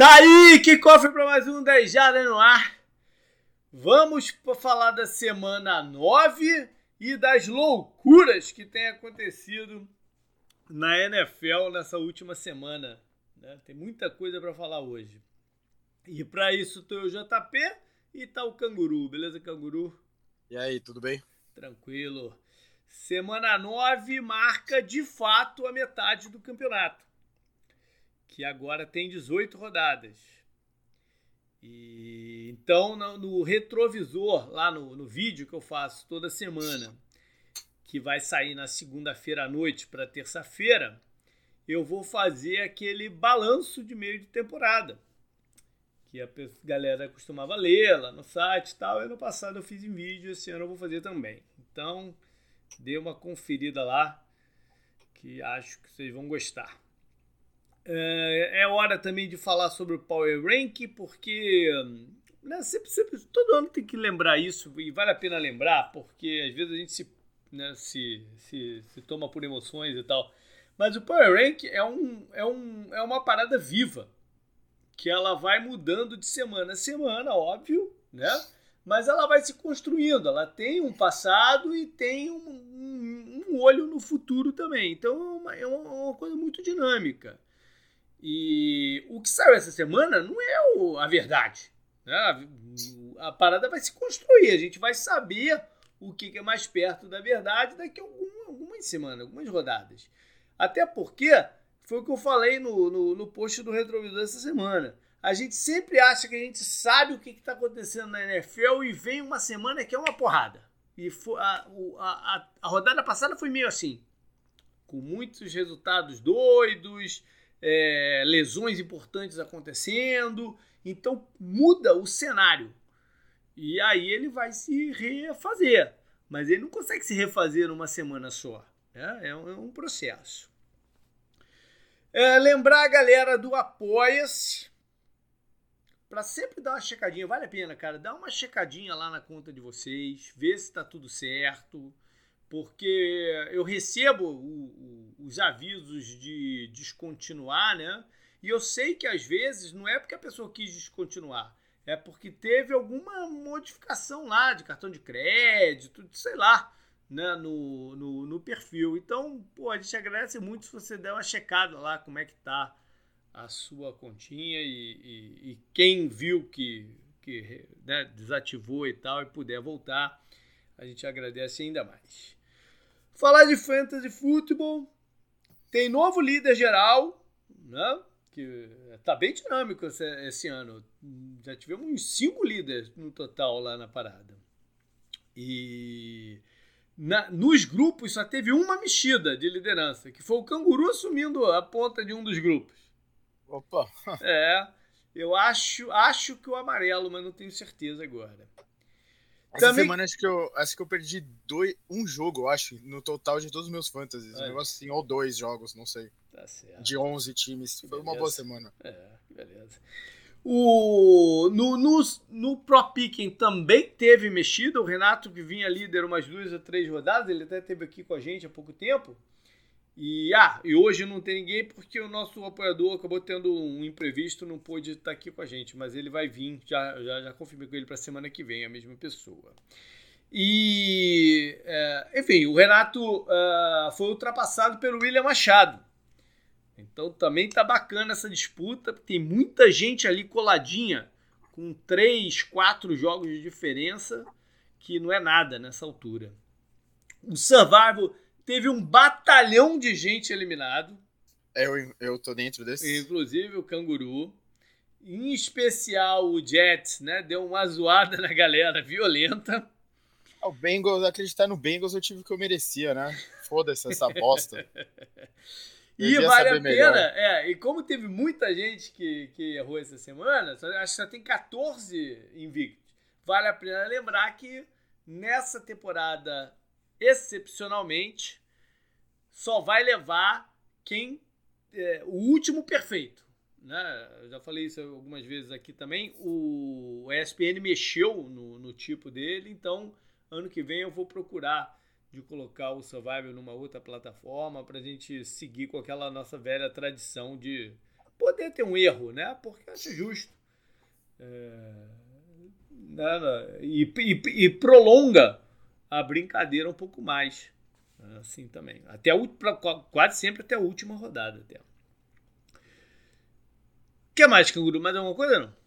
Tá aí, que cofre para mais um 10 Jardas no ar. Vamos falar da semana 9 e das loucuras que tem acontecido na NFL nessa última semana. Né? Tem muita coisa para falar hoje. E para isso tô eu, JP, e tá o Canguru. Beleza, Canguru? E aí, tudo bem? Tranquilo. Semana 9 marca de fato a metade do campeonato, que agora tem 18 rodadas. E então no, retrovisor, lá no, no vídeo que eu faço toda semana, que vai sair na segunda-feira à noite para terça-feira, eu vou fazer aquele balanço de meio de temporada que a galera costumava ler lá no site e tal. Ano passado eu fiz em vídeo, esse ano eu vou fazer também. Então, dê uma conferida lá, que acho que vocês vão gostar. É, é hora também de falar sobre o Power Rank, porque né, sempre, sempre, todo ano tem que lembrar isso, e vale a pena lembrar, porque às vezes a gente se, né, se, se, se toma por emoções e tal. Mas o Power Rank é, um, é, um, é uma parada viva, que ela vai mudando de semana a semana, óbvio, né? mas ela vai se construindo. Ela tem um passado e tem um, um, um olho no futuro também. Então é uma, é uma, coisa muito dinâmica. E o que saiu essa semana não é o, a verdade. Né? A, a, parada vai se construir. A gente vai saber o que, que é mais perto da verdade daqui a algum, algumas semanas, algumas rodadas. Até porque foi o que eu falei no, no, no post do retrovisor essa semana a gente sempre acha que a gente sabe o que está acontecendo na NFL e vem uma semana que é uma porrada. E a, a, a, rodada passada foi meio assim, com muitos resultados doidos, é, lesões importantes acontecendo. Então muda o cenário. E aí ele vai se refazer. Mas ele não consegue se refazer numa semana só. É, é, um, é um processo. É, lembrar a galera do Apoia-se para sempre dar uma checadinha. Vale a pena, cara. Dá uma checadinha lá na conta de vocês, ver se está tudo certo. Porque eu recebo o, o, os avisos de descontinuar, né? E eu sei que às vezes não é porque a pessoa quis descontinuar, é porque teve alguma modificação lá de cartão de crédito, sei lá, né, no, no, no perfil. Então, pô, a gente agradece muito se você der uma checada lá como é que tá a sua continha e, e, e quem viu que, que né, desativou e tal e puder voltar, a gente agradece ainda mais. Falar de fantasy futebol, tem novo líder geral, né? Que tá bem dinâmico esse, esse ano. Já tivemos uns cinco líderes no total lá na parada. E na, nos grupos só teve uma mexida de liderança, que foi o canguru assumindo a ponta de um dos grupos. Opa! É, eu acho, acho que o amarelo, mas não tenho certeza agora. Essa Também... semana acho que, eu, acho que eu perdi dois, um jogo, eu acho, no total de todos os meus fantasies. Um negócio assim, ou dois jogos, não sei. Tá. De 11 times. Foi uma boa semana. É, beleza. O, no, no, no Pro Picking também teve mexida. O Renato, que vinha líder umas duas ou três rodadas, ele até esteve aqui com a gente há pouco tempo. E, ah, e hoje não tem ninguém porque o nosso apoiador acabou tendo um imprevisto, não pôde estar aqui com a gente, mas ele vai vir, já, já, já confirmei com ele para semana que vem, a mesma pessoa. E, é, enfim, o Renato uh, foi ultrapassado pelo William Machado. Então também tá bacana essa disputa, tem muita gente ali coladinha, com três, quatro jogos de diferença, que não é nada nessa altura. O Survival teve um batalhão de gente eliminado. É, eu, eu tô dentro desse. Inclusive o Canguru. Em especial o Jets, né? Deu uma zoada na galera violenta. Ah, o Bengals, acreditar no Bengals eu tive o que eu merecia, né? Foda-se essa bosta. e vale a pena, é, e como teve muita gente que, que errou essa semana, acho que só tem 14 invictos. Vale a pena lembrar que nessa temporada, excepcionalmente, só vai levar quem. É, o último perfeito. Né? Eu já falei isso algumas vezes aqui também. O ESPN mexeu no, no tipo dele, então ano que vem eu vou procurar de colocar o Survival numa outra plataforma para a gente seguir com aquela nossa velha tradição de poder ter um erro, né? Porque acho justo. É, né, né? e, e, e, prolonga a brincadeira um pouco mais. Assim também. Até a, pra, quase sempre até a última rodada. Até. O que mais, Canguru? Mais alguma coisa não?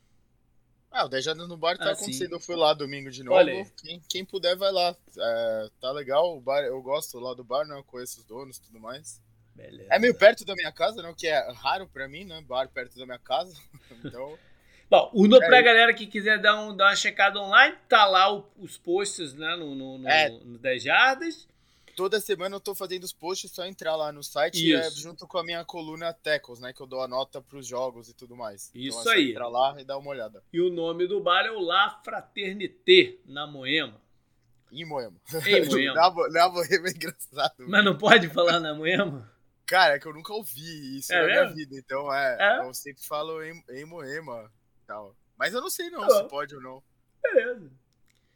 Ah, o 10 Jardas no bar tá ah, acontecendo. Sim. Eu fui lá domingo de novo. Quem, quem, puder, vai lá. É, tá legal. O bar, eu gosto lá do bar, né? Eu conheço os donos e tudo mais. Beleza. É meio perto da minha casa, né? O que é raro pra mim, né? Bar perto da minha casa. então. Bom, o no, é, pra galera que quiser dar, um, dar uma checada online, tá lá o, os posts né, no, no, no, é, no 10 Jardas toda semana eu tô fazendo os posts, só entrar lá no site é, junto com a minha coluna Tecos, né? Que eu dou a nota pros jogos e tudo mais. Então, Isso então, é aí. Entrar lá e dar uma olhada. E o nome do bar é o La Fraternité, na Moema. Em Moema. Em Moema. na, na Moema é engraçado. Mas não pode falar na Moema? Cara, é que eu nunca ouvi isso é na mesmo? minha vida. Então, é, é, eu sempre falo em, em Moema tal. Mas eu não sei não se pode ou não. Beleza.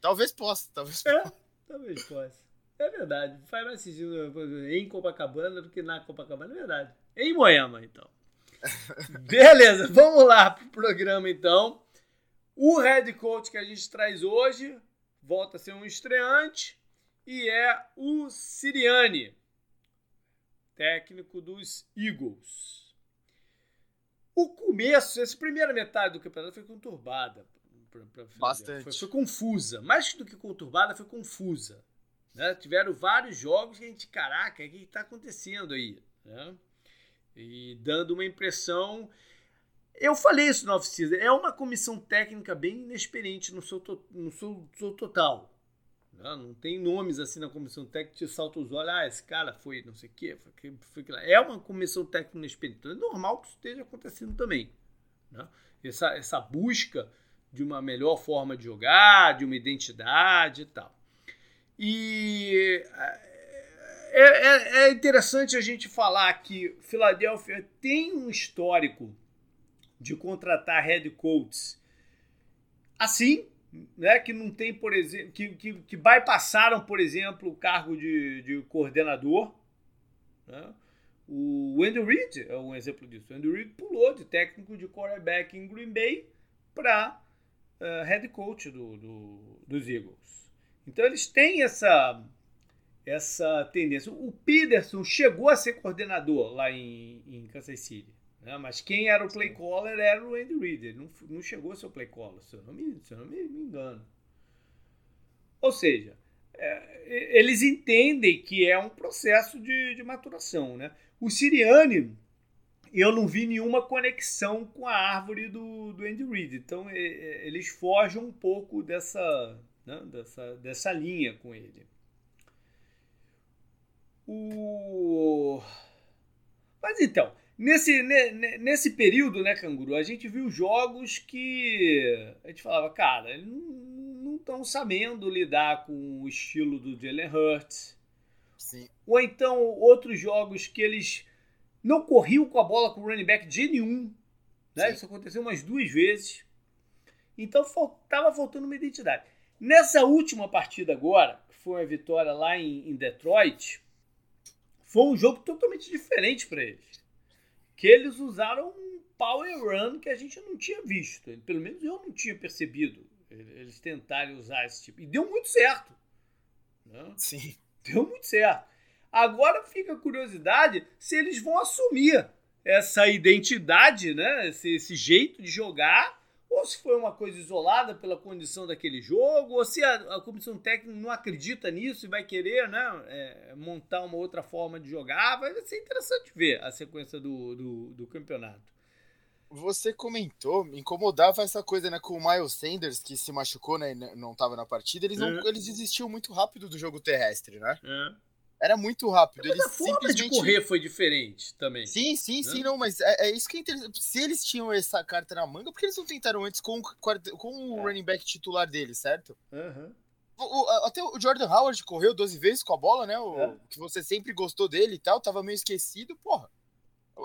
Talvez possa, talvez é, possa. Talvez possa. É verdade. Faz mais sentido em Copacabana do que na Copacabana. É verdade. Em Moema, então. Beleza, vamos lá pro programa, então. O head coach que a gente traz hoje volta a ser um estreante e é o Siriani, técnico dos Eagles. O começo, essa primeira metade do campeonato foi conturbada. Pra, pra Bastante. Foi, foi confusa. Mais do que conturbada, foi confusa. Né? Tiveram vários jogos que a gente, caraca, o que está acontecendo aí? Né? E dando uma impressão. Eu falei isso no off-season, é uma comissão técnica bem inexperiente no seu, no seu, seu total. Não tem nomes assim na comissão técnica que te salta os olhos, ah, esse cara foi não sei o quê, foi, foi, foi É uma comissão técnica. Então é normal que isso esteja acontecendo também. Né? Essa, essa busca de uma melhor forma de jogar, de uma identidade e tal. E é, é, é, interessante a gente falar que Filadélfia tem um histórico de contratar head coaches assim, né, que não tem, por exemplo, que, que, que bypassaram, por exemplo, o cargo de, de coordenador. Né? O Andy Reid é um exemplo disso. O Andy Reid pulou de técnico de quarterback em Green Bay para uh, eh, head coach do, do, dos Eagles. Então eles têm essa essa tendência. O Peterson chegou a ser coordenador lá em, em Kansas City, né? mas quem era o play caller era o Andy Reid. Ele não, não chegou a ser o play caller, se eu não me, se eu não me, me engano. Ou seja, é, eles entendem que é um processo de, de maturação. Né? O Siriani, eu não vi nenhuma conexão com a árvore do, do Andy Reid. Então, é, é, eles fogem um pouco dessa, né, dessa, dessa linha com ele. O... Mas então, nesse, nesse período, né, Canguru, a gente viu jogos que a gente falava, cara, eles não estão sabendo lidar com o estilo do Jalen Hurts. Sim. Ou então outros jogos que eles não corriam com a bola com o running back de nenhum. Né? Isso aconteceu umas duas vezes. Então estava faltando uma identidade. Nessa última partida agora, que foi uma vitória lá em, em Detroit, foi um jogo totalmente diferente para eles. Que eles usaram um power run que a gente não tinha visto. Pelo menos eu não tinha percebido eles tentarem usar esse tipo. E deu muito certo. Né? Sim. Deu muito certo. Agora fica a curiosidade se eles vão assumir essa identidade, né? esse, esse jeito de jogar ou se foi uma coisa isolada pela condição daquele jogo, ou se a, a comissão técnica não acredita nisso e vai querer né, é, montar uma outra forma de jogar. Vai ser interessante ver a sequência do, do, do campeonato. Você comentou, me incomodava essa coisa né, com o Miles Sanders, que se machucou, né, não estava na partida, eles, não, é. eles desistiam muito rápido do jogo terrestre, né? É. Era muito rápido. Mas eles a forma simplesmente... de correr foi diferente também. Sim, sim, sim, não, mas é, é, isso que é interessante. Se eles tinham essa carta na manga, por que eles não tentaram antes com, com o é. running back titular deles, certo? Uhum. O, o, até o Jordan Howard correu 12 vezes com a bola, né? O, é. Que você sempre gostou dele e tal, tava meio esquecido, porra.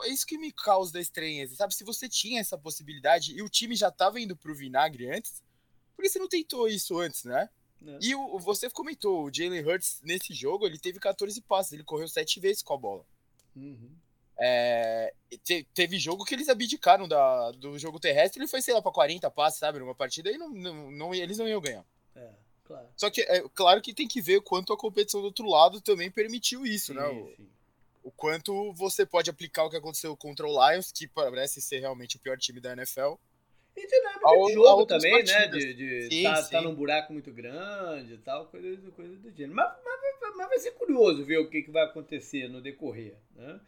É isso que me causa estranheza, sabe? Se você tinha essa possibilidade e o time já tava indo pro vinagre antes, por que você não tentou isso antes, né? É. E o, você comentou, o Jalen Hurts nesse jogo, ele teve 14 passes, ele correu 7 vezes com a bola. Uhum. É, te, teve jogo que eles abdicaram da, do jogo terrestre e foi, sei lá, pra 40 passes, sabe? Numa partida e não, não, não, eles não iam ganhar. É, claro. Só que é claro que tem que ver quanto a competição do outro lado também permitiu isso, sim, né? O, sim. o quanto você pode aplicar o que aconteceu contra o Lions, que parece ser realmente o pior time da NFL. E dinâmica Ao- de jogo também, né? partidas. De, de Sim, tá, sim. tá num buraco muito grande e tal, coisa, do- coisa do gênero. Mas, mas, mas- mas vai ser curioso ver o que, que vai acontecer no decorrer. Né?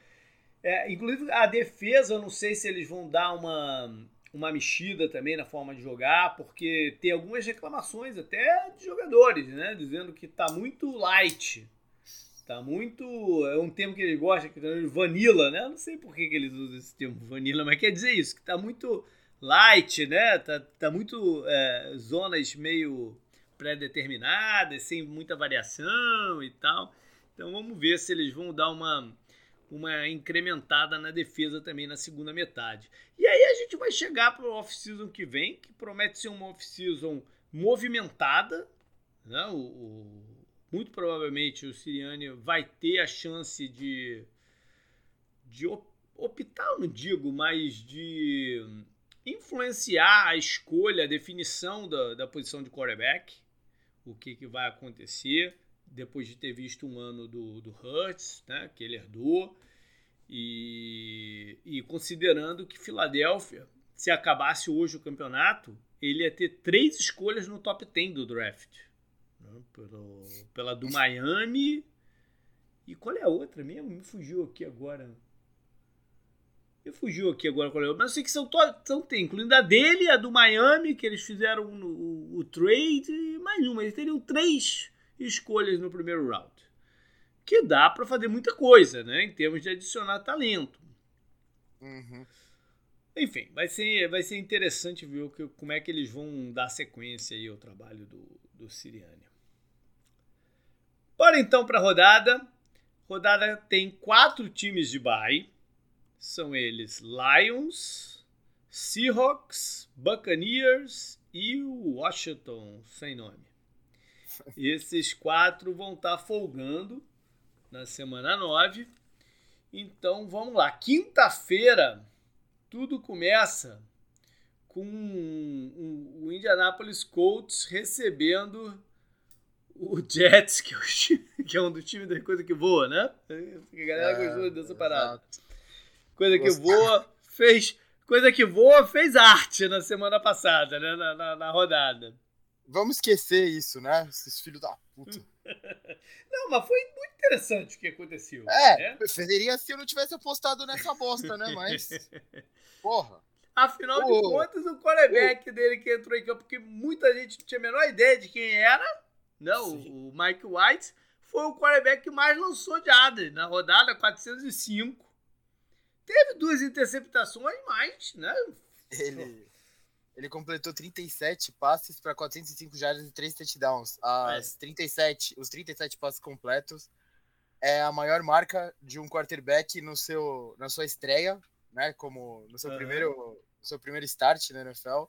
É, inclusive, a defesa, eu não sei se eles vão dar uma, uma mexida também na forma de jogar, porque tem algumas reclamações até de jogadores, né? Dizendo que tá muito light. Tá muito. É um termo que eles gostam, que é vanilla, né? Eu não sei por que, que eles usam esse termo vanilla, mas quer dizer isso, que tá muito light, né? Tá, tá muito é, zonas meio pré-determinadas, sem muita variação e tal. Então vamos ver se eles vão dar uma, uma incrementada na defesa também na segunda metade. E aí a gente vai chegar para o off-season que vem, que promete ser uma off-season movimentada. Né? O, o- muito provavelmente o Siriane vai ter a chance de, de op- optar, não digo, mas de influenciar a escolha, a definição da, da posição de quarterback, o que, que vai acontecer depois de ter visto um ano do, do Hurts, né, que ele herdou, e, e considerando que Filadélfia, se acabasse hoje o campeonato, ele ia ter três escolhas no top 10 do draft. né, pelo, pela do Miami. E qual é a outra mesmo? Me fugiu aqui agora. Me fugiu aqui agora qual é. Mas eu sei que são, to- são tem, incluindo a dele, a do Miami, que eles fizeram o, o trade, e mais uma. Eles teriam três escolhas no primeiro round. Que dá para fazer muita coisa, né? Em termos de adicionar talento. Uhum. Enfim, vai ser, vai ser interessante ver o que, como é que eles vão dar sequência aí ao trabalho do, do Siriane. Bora então para a rodada. Rodada tem quatro times de bye. São eles Lions, Seahawks, Buccaneers e o Washington sem nome. Esses quatro vão estar folgando na semana 9. Então vamos lá. Quinta-feira tudo começa com o- Indianapolis Colts recebendo o Jets, que é, o time- que é um dos times da coisa que voa, né? A galera É, gostou dessa parada. exato. Coisa que voa fez. Coisa que voa fez arte na semana passada, né? Na, na, na rodada. Vamos esquecer isso, né? Esses filhos da puta. Não, mas foi muito interessante o que aconteceu. É, né? seria se eu não tivesse apostado nessa bosta, né? Mas. Porra. Afinal de Ô. contas, o quarterback dele que entrou em campo, porque muita gente não tinha a menor ideia de quem era, não, Sim. o Mike White, foi o quarterback que mais lançou de Adler na rodada 405. Teve duas interceptações, mas, né? Ele. Ele completou 37 passes para 405 jardas e 3 touchdowns. As 37, os 37 passes completos é a maior marca de um quarterback no seu, na sua estreia, né? Como no seu Aham. primeiro, seu primeiro start na NFL.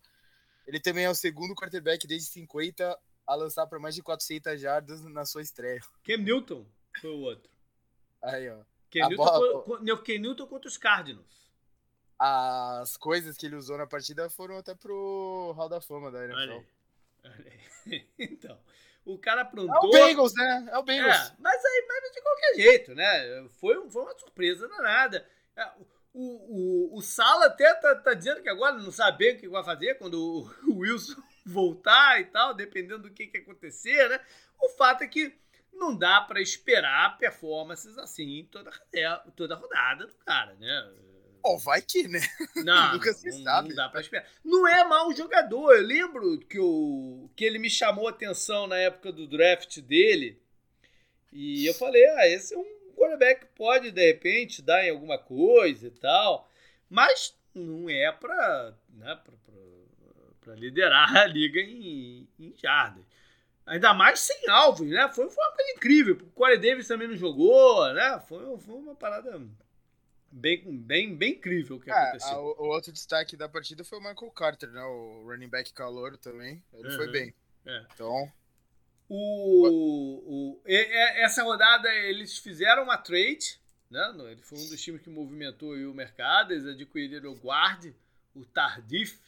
Ele também é o segundo quarterback desde 50 a lançar para mais de 400 jardas na sua estreia. Cam Newton foi o outro. Aí, ó. Newton, bola- co- Newton contra os Cardinals. As coisas que ele usou na partida foram até pro Hall da Fama da Olha NFL. Olha aí. Então, o cara É o aprontou. Bengals, né? É o Bengals. É, mas aí, mas de qualquer jeito, né? Foi, foi uma surpresa danada. É, O, o, o Sala até tá, tá dizendo que agora não sabe bem o que vai fazer quando o, o Wilson voltar e tal, dependendo do que, que acontecer, né? O fato é que não dá pra esperar performances assim toda, toda rodada do cara, né? Pô, vai que, né? Não, Nunca se não, sabe. Não dá pra esperar. Não é mau jogador. Eu lembro que, o, que ele me chamou a atenção na época do draft dele. E eu falei, ah, esse é um quarterback que pode, de repente, dar em alguma coisa e tal. Mas não é pra, né, pra, pra- pra liderar a liga em, em jardas. Ainda mais sem alvos, né? Foi, foi uma coisa incrível. O Corey Davis também não jogou, né? Foi, foi uma parada bem, bem, bem incrível que Ah, aconteceu. a- o, o outro destaque da partida foi o Michael Carter, né? O running back calouro também. Ele foi Uhum. bem. É. Então, O, o, essa rodada eles fizeram uma trade né? Ele foi um dos times que movimentou o mercado. Eles adquiriram o guard, o Tardif,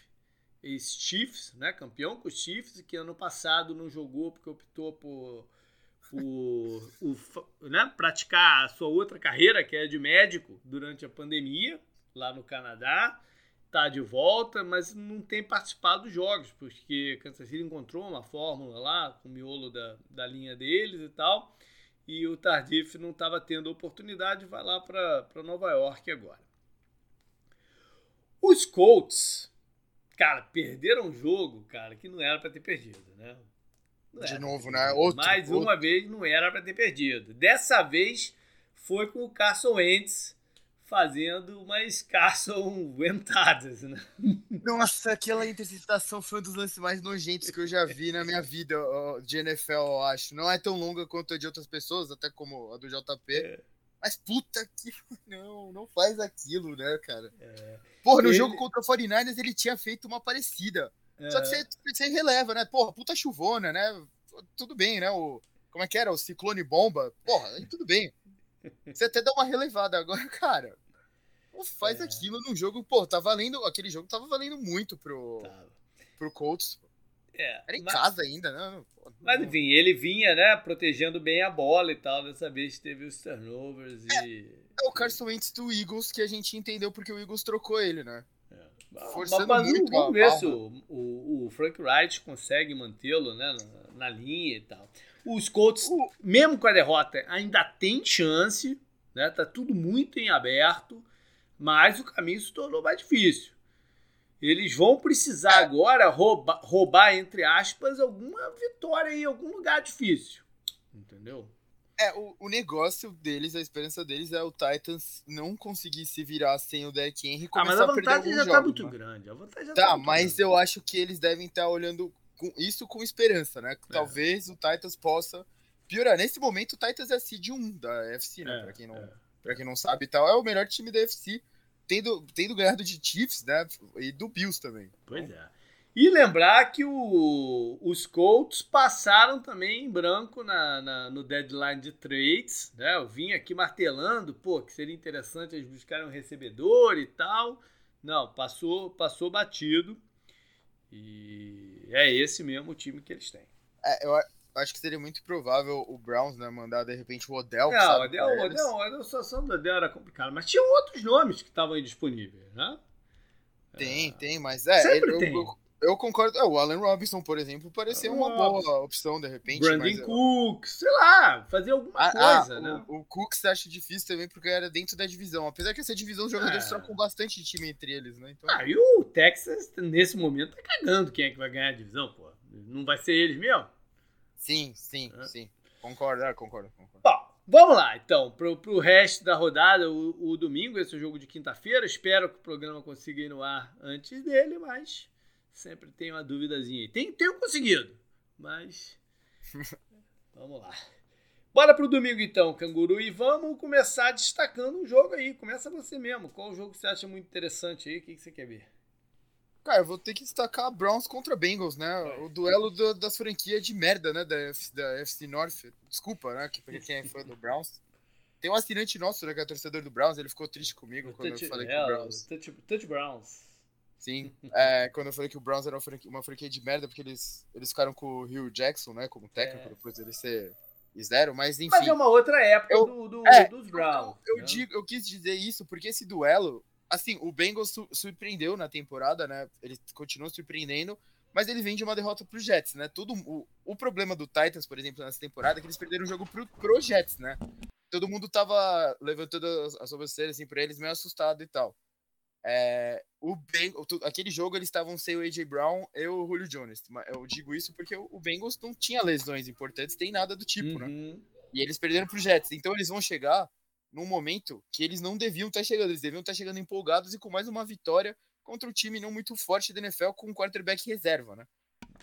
ex-Chiefs, né? Campeão com os Chiefs, que ano passado não jogou porque optou por, por, né? praticar a sua outra carreira, que é de médico, durante a pandemia, lá no Canadá. Tá de volta, mas não tem participado dos jogos, porque Kansas City encontrou uma fórmula lá, com o miolo da, da linha deles e tal e o Tardif não estava tendo oportunidade, vai lá para Nova York agora. Os Colts, cara, perderam um jogo, cara, que não era para ter perdido, né? Não De novo, né? Outro, Mais outro. uma vez não era para ter perdido. Dessa vez foi com o Carson Wentz fazendo umas Carson ventadas, né? Nossa, aquela interceptação foi um dos lances mais nojentos que eu já vi na minha vida de NFL, eu acho. Não é tão longa quanto a de outras pessoas, até como a do JP. É. Mas puta que. Não, não faz aquilo, né, cara? É. Porra, no ele... jogo contra o 49ers ele tinha feito uma parecida. É. Só que você, você releva, né? Porra, puta chuvona, né? Tudo bem, né? O, como é que era? O ciclone bomba. Porra, tudo bem. Você até dá uma relevada agora, cara. Faz é. aquilo num jogo, pô, tá valendo. Aquele jogo tava valendo muito pro, pro Colts. É, Era em mas, casa ainda, né? Pô, mas enfim, ele vinha, né, protegendo bem a bola e tal. Dessa vez teve os turnovers é, e. É o Carson Wentz do Eagles que a gente entendeu porque o Eagles trocou ele, né? É. Forçando mas, mas muito ver se o, o, o, Frank Wright consegue mantê-lo né, na, na linha e tal. Os Colts, mesmo com a derrota, ainda tem chance, né? Tá tudo muito em aberto, mas o caminho se tornou mais difícil. Eles vão precisar agora roubar, roubar entre aspas, alguma vitória em algum lugar difícil. Entendeu? É, o, o, negócio deles, a esperança deles é o Titans não conseguir se virar sem o Derrick Henry e começar ah, mas a, a vantagem já jogos, tá muito né? grande. A vantagem já tá, tá mas grande. eu acho que eles devem estar tá olhando com isso com esperança, né? É. Talvez o Titans possa piorar. Nesse momento, o Titans é seed 1 da FC, né? É, pra, quem não, é. Pra quem não sabe e tal, é o melhor time da FC, tendo, tendo ganhado de Chiefs, né? E do Bills também. Pois é. E lembrar que o, os Colts passaram também em branco na, na, no deadline de trades. Né? Eu vim aqui martelando, pô, que seria interessante eles buscarem um recebedor e tal. Não, passou, passou batido. E é esse mesmo o time que eles têm. É, eu acho que seria muito provável o Browns né, mandar de repente o Odell. Não, sabe, Odell, Odell, Odell, a situação do Odell era complicada, mas tinha outros nomes que estavam disponíveis, né? Tem, é... tem, mas é. Sempre ele, tem. Eu, eu, eu concordo. É, o Allen Robinson, por exemplo, parecia uma boa opção de repente. Brandon mas, Cook, sei lá, fazer alguma ah, coisa, ah, né? O, o Cook você acha difícil também porque era dentro da divisão. Apesar que essa divisão os jogadores é. trocam bastante time entre eles, né? Então... Ah, e o Texas, nesse momento, tá cagando quem é que vai ganhar a divisão, pô. Não vai ser eles mesmo? Sim, sim, é. sim. Concordo, é, concordo, concordo. Bom, vamos lá, então, pro, pro resto da rodada, o, o domingo, esse é o jogo de quinta-feira. Espero que o programa consiga ir no ar antes dele, mas sempre tem uma duvidazinha aí. Tem, tenho conseguido, mas. vamos lá. Bora pro domingo então, Canguru, e vamos começar destacando um jogo aí. Começa você mesmo. Qual jogo você acha muito interessante aí? O que, que você quer ver? Cara, eu vou ter que destacar Browns contra Bengals, né? É. O duelo do, das franquias de merda, né? Da, F, da FC North. Desculpa, né? Que, pra quem é fã do Browns. Tem um assinante nosso, né? Que é torcedor do Browns. Ele ficou triste comigo o quando touch, eu falei é, que o Browns. Touch, touch Browns. Sim. É, quando eu falei que o Browns era uma franquia, uma franquia, de merda, porque eles, eles ficaram com o Hugh Jackson, né? Como técnico, é. depois dele ser zero, mas enfim. Mas é uma outra época eu, do, do é, dos Browns. Eu, eu, né? digo, eu quis dizer isso porque esse duelo assim, o Bengals su surpreendeu na temporada, né? Ele continua surpreendendo, mas ele vem de uma derrota pro Jets, né? Tudo, o, o problema do Titans, por exemplo, nessa temporada é que eles perderam o jogo pro, pro Jets, né? Todo mundo tava levantando as sobrancelhas assim pra eles, meio assustado e tal. É, o Bengals, aquele jogo eles estavam sem o AJ Brown e o Julio Jones. Eu digo isso porque o Bengals não tinha lesões importantes, tem nada do tipo, né? uhum. né? E eles perderam pro Jets. Então eles vão chegar num momento que eles não deviam estar chegando, eles deviam estar chegando empolgados e com mais uma vitória contra um time não muito forte da NFL com um quarterback reserva, né?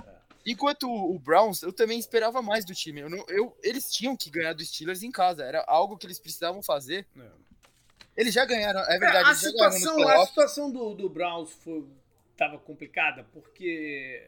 É. Enquanto o Browns, eu também esperava mais do time. Eu não, eu, eles tinham que ganhar dos Steelers em casa, era algo que eles precisavam fazer. É. Eles já ganharam, é verdade. É, a, situação, a situação do, do Browns foi, tava complicada, porque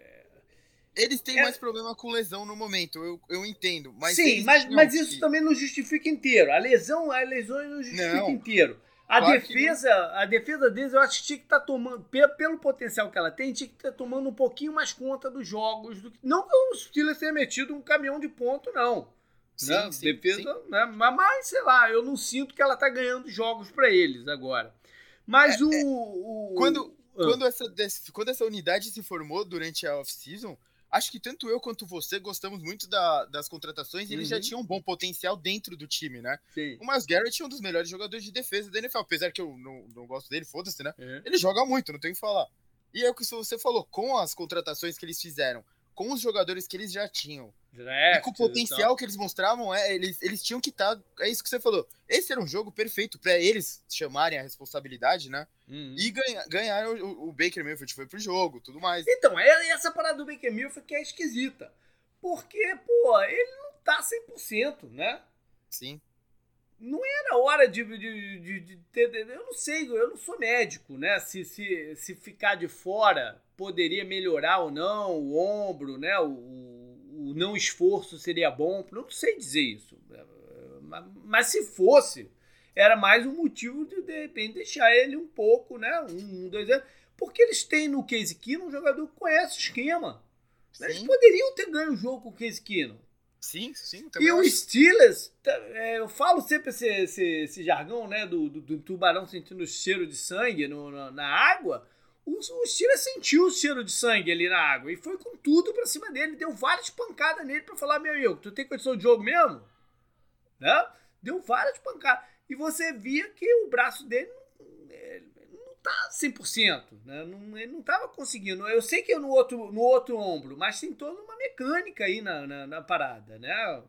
Eles têm é... mais problema com lesão no momento, eu, eu entendo. Mas Sim, mas, mas isso que... também não justifica inteiro. A lesão, a lesão não justifica não. inteiro. A claro defesa, a defesa deles, eu acho que tinha que estar tá tomando, pelo, potencial que ela tem, tinha que estar tá tomando um pouquinho mais conta dos jogos. Do que, não que o Steelers tenha metido um caminhão de ponto, não. Sim, né? sim defesa, sim. Né? Mas, sei lá, eu não sinto que ela está ganhando jogos para eles agora. Mas é, o, é, o, Quando, ah. quando, essa, quando essa unidade se formou durante a off-season, acho que tanto eu quanto você gostamos muito da, das contratações e uhum. eles já uhum. tinham um bom potencial dentro do time, né? Sim. O Miles Garrett é um dos melhores jogadores de defesa da NFL, apesar que eu não, não gosto dele, foda-se, né? Uhum. Ele joga muito, não tenho o que falar. E é o que você falou, com as contratações que eles fizeram, com os jogadores que eles já tinham, Draft, e com o potencial então. que eles mostravam, é, eles, eles tinham que estar. Tá, é isso que você falou. Esse era um jogo perfeito para eles chamarem a responsabilidade, né? Uhum. E ganhar, ganhar o, o, Baker Mayfield foi pro jogo, tudo mais. Então, é essa parada do Baker Mayfield que é esquisita. Porque, pô, ele não tá 100%, né? Sim. Não era hora de, de, de, de ter. Eu não sei, eu não sou médico, né? Se, se, se ficar de fora poderia melhorar ou não o ombro, né? O, o não esforço seria bom. Não sei dizer isso. Mas se fosse, era mais um motivo de, de repente, deixar ele um pouco, né? Um, dois anos. Porque eles têm no Case Keenum um jogador que conhece o esquema. Sim. Eles poderiam ter ganho o jogo com o Case Keenum. Sim, sim. E o Steelers, tá, é, eu falo sempre esse, esse, esse jargão, né? Do, do, do, tubarão sentindo o cheiro de sangue no, na, na água o, o sentiu o cheiro de sangue ali na água e foi com tudo pra cima dele. Deu várias pancadas nele pra falar: meu amigo, tu tem condição de jogo mesmo? Né? Deu várias pancadas. E você via que o braço dele não tá 100%, né? Não, ele não tava conseguindo. Eu sei que é no outro, no outro ombro, mas tem toda uma mecânica aí na, na, na parada, né?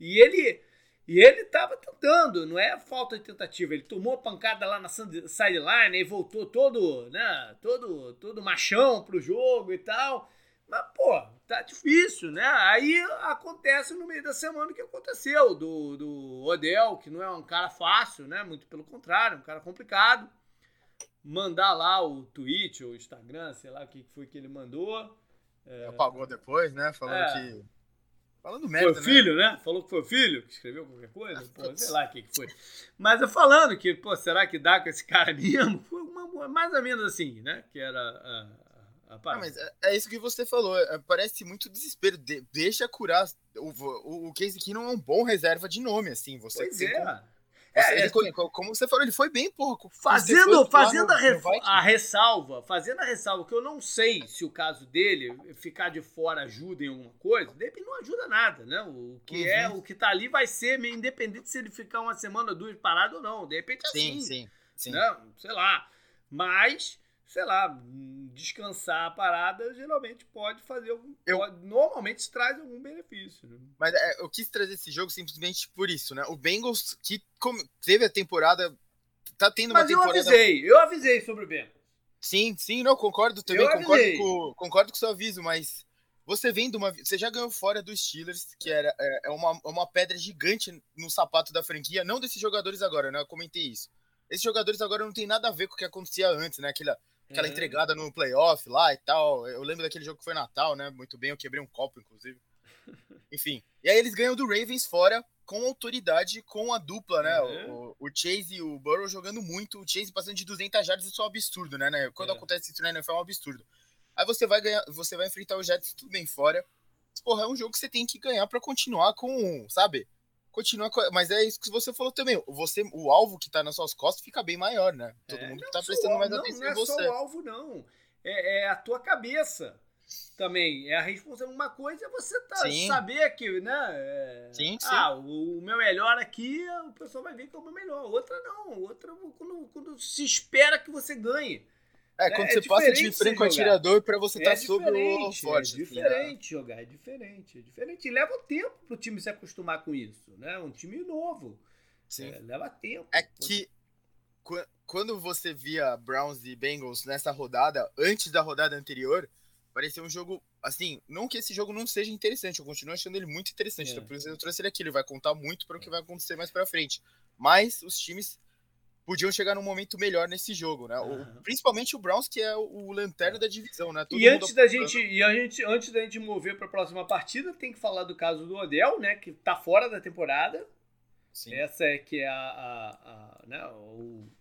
E ele e ele estava tentando, não é falta de tentativa. Ele tomou pancada lá na sideline e voltou todo, né, todo, todo machão pro jogo e tal. Mas, pô, tá difícil, né? Aí acontece no meio da semana o que aconteceu do, do Odell, que não é um cara fácil, né? Muito pelo contrário, um cara complicado. Mandar lá o tweet ou o Instagram, sei lá o que foi que ele mandou. É, Apagou depois, né? Falando é, que Falando merda, Foi o né? filho, né? Falou que foi o filho que escreveu qualquer coisa? Pô, sei lá o que, que foi. Mas eu falando que, pô, será que dá com esse cara mesmo? Foi uma, mais ou menos assim, né? Que era a, a, a ah, mas é, é, isso que você falou. É, parece muito desespero. De, deixa curar. O, o, o Casey Keenum é um bom reserva de nome, assim. Você pois é. Como é, ele, é, como você falou, ele foi bem pouco. Fazendo, fazendo a, re, a, ressalva, fazendo a ressalva, que eu não sei se o caso dele ficar de fora ajuda em alguma coisa, repente não ajuda nada, né? O que é, uhum. é, o que tá ali vai ser meio independente se ele ficar uma semana duas parado ou não. De repente é sim, assim. Sim, sim. Né? Sei lá. Mas sei lá, descansar a parada geralmente pode fazer algum. Eu, pode, normalmente traz algum benefício. Né? Mas é, eu quis trazer esse jogo simplesmente por isso, né? O Bengals, que teve a temporada. Tá tendo uma Mas temporada. Eu avisei, eu avisei sobre o Bengals. Sim, sim, não, concordo também, concordo com, concordo com o seu aviso, mas você vendo uma. Você já ganhou fora dos Steelers, que era, é, é uma, é uma pedra gigante no sapato da franquia, não desses jogadores agora, né? Eu comentei isso. Esses jogadores agora não tem nada a ver com o que acontecia antes, né? Aquela, aquela é. entregada no playoff lá e tal. Eu lembro daquele jogo que foi Natal, né? Muito bem, eu quebrei um copo, inclusive. Enfim. E aí eles ganham do Ravens fora, com autoridade, com a dupla, né? É. O, o, Chase e o Burrow jogando muito. O Chase passando de 200 jardas, isso é um absurdo, né? né? Quando é. acontece isso na NFL é um absurdo. Aí você vai ganhar, você vai enfrentar o Jets tudo bem fora. Porra, é um jogo que você tem que ganhar para continuar com, sabe? Continua. Mas é isso que você falou também. Você, o alvo que tá nas suas costas fica bem maior, né? Todo é, mundo que tá prestando mais atenção não, é você. Não é só o alvo, não. É, é, a tua cabeça também. É a responsabilidade. Uma coisa é você tá, saber que, né? É, sim, sim. Ah, o, o, meu melhor aqui, o pessoal vai ver que é o meu melhor. Outra não. Outra, quando, quando se espera que você ganhe. É, quando é, você passa de frente com o atirador para você estar é tá sobre o forte. É diferente assim, jogar, é diferente, é diferente. E leva tempo pro time se acostumar com isso, né? Um time novo. Sim. É, leva tempo. É que quando você via Browns e Bengals nessa rodada, antes da rodada anterior, parecia um jogo, assim, não que esse jogo não seja interessante, eu continuo achando ele muito interessante, é. então por isso eu trouxe ele aqui, ele vai contar muito para o que vai acontecer mais para frente. Mas os times podiam chegar num momento melhor nesse jogo, né? Uhum. O, principalmente o Browns, que é o, o lanterna da divisão, né? Todo e antes da gente, e a gente, antes da gente mover para a próxima partida, tem que falar do caso do Odell, né? Que tá fora da temporada. Sim. Essa é que é a, a, a, né,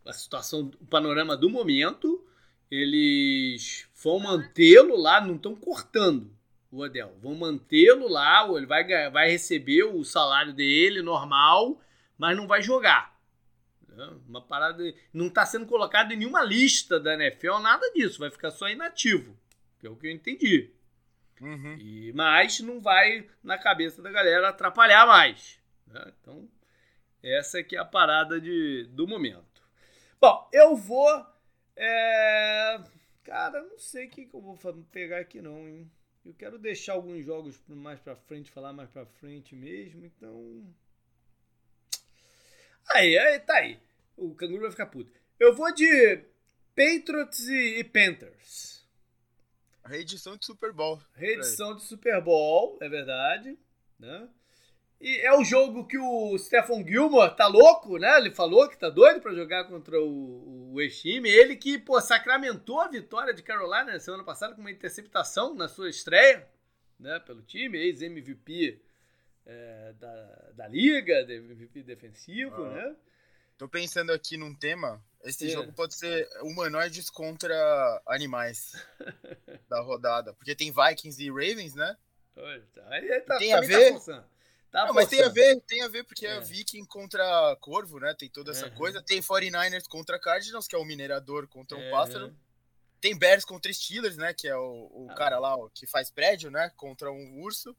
a situação, o panorama do momento. Eles vão mantê-lo lá, não estão cortando o Odell. Vão mantê-lo lá, ele vai, vai receber o salário dele normal, mas não vai jogar. Uma parada. Não está sendo colocado em nenhuma lista da NFL, nada disso. Vai ficar só inativo. Que é o que eu entendi. Uhum. E, mas não vai, na cabeça da galera, atrapalhar mais. Né? Então, essa aqui é a parada de, do momento. Bom, eu vou. É... Cara, não sei o que, que eu vou pegar aqui, não, hein? Eu quero deixar alguns jogos mais pra frente, falar mais pra frente mesmo, então. Aí, aí, tá aí. O canguru vai ficar puto. Eu vou de Patriots e, e Panthers. Reedição de Super Bowl. Reedição de Super Bowl, é verdade. Né? E é o jogo que o Stephen Gilmore tá louco, né? Ele falou que tá doido para jogar contra o, o ex-time. Ele que, pô, sacramentou a vitória de Carolina na semana passada com uma interceptação na sua estreia, né? Pelo time, ex-MVP é, da, da liga, MVP defensivo, ah. né? Tô pensando aqui num tema. Esse é. jogo pode ser humanoides contra animais da rodada. Porque tem Vikings e Ravens, né? Tá, tem a tá ver. Tá tá não, mas tem a ver, tem a ver, porque é, é Viking contra Corvo, né? Tem toda essa uhum. coisa. Tem 49ers contra Cardinals, que é o minerador contra um pássaro. Tem Bears contra Steelers, né? Que é o, o ah. cara lá ó, que faz prédio, né? Contra um urso.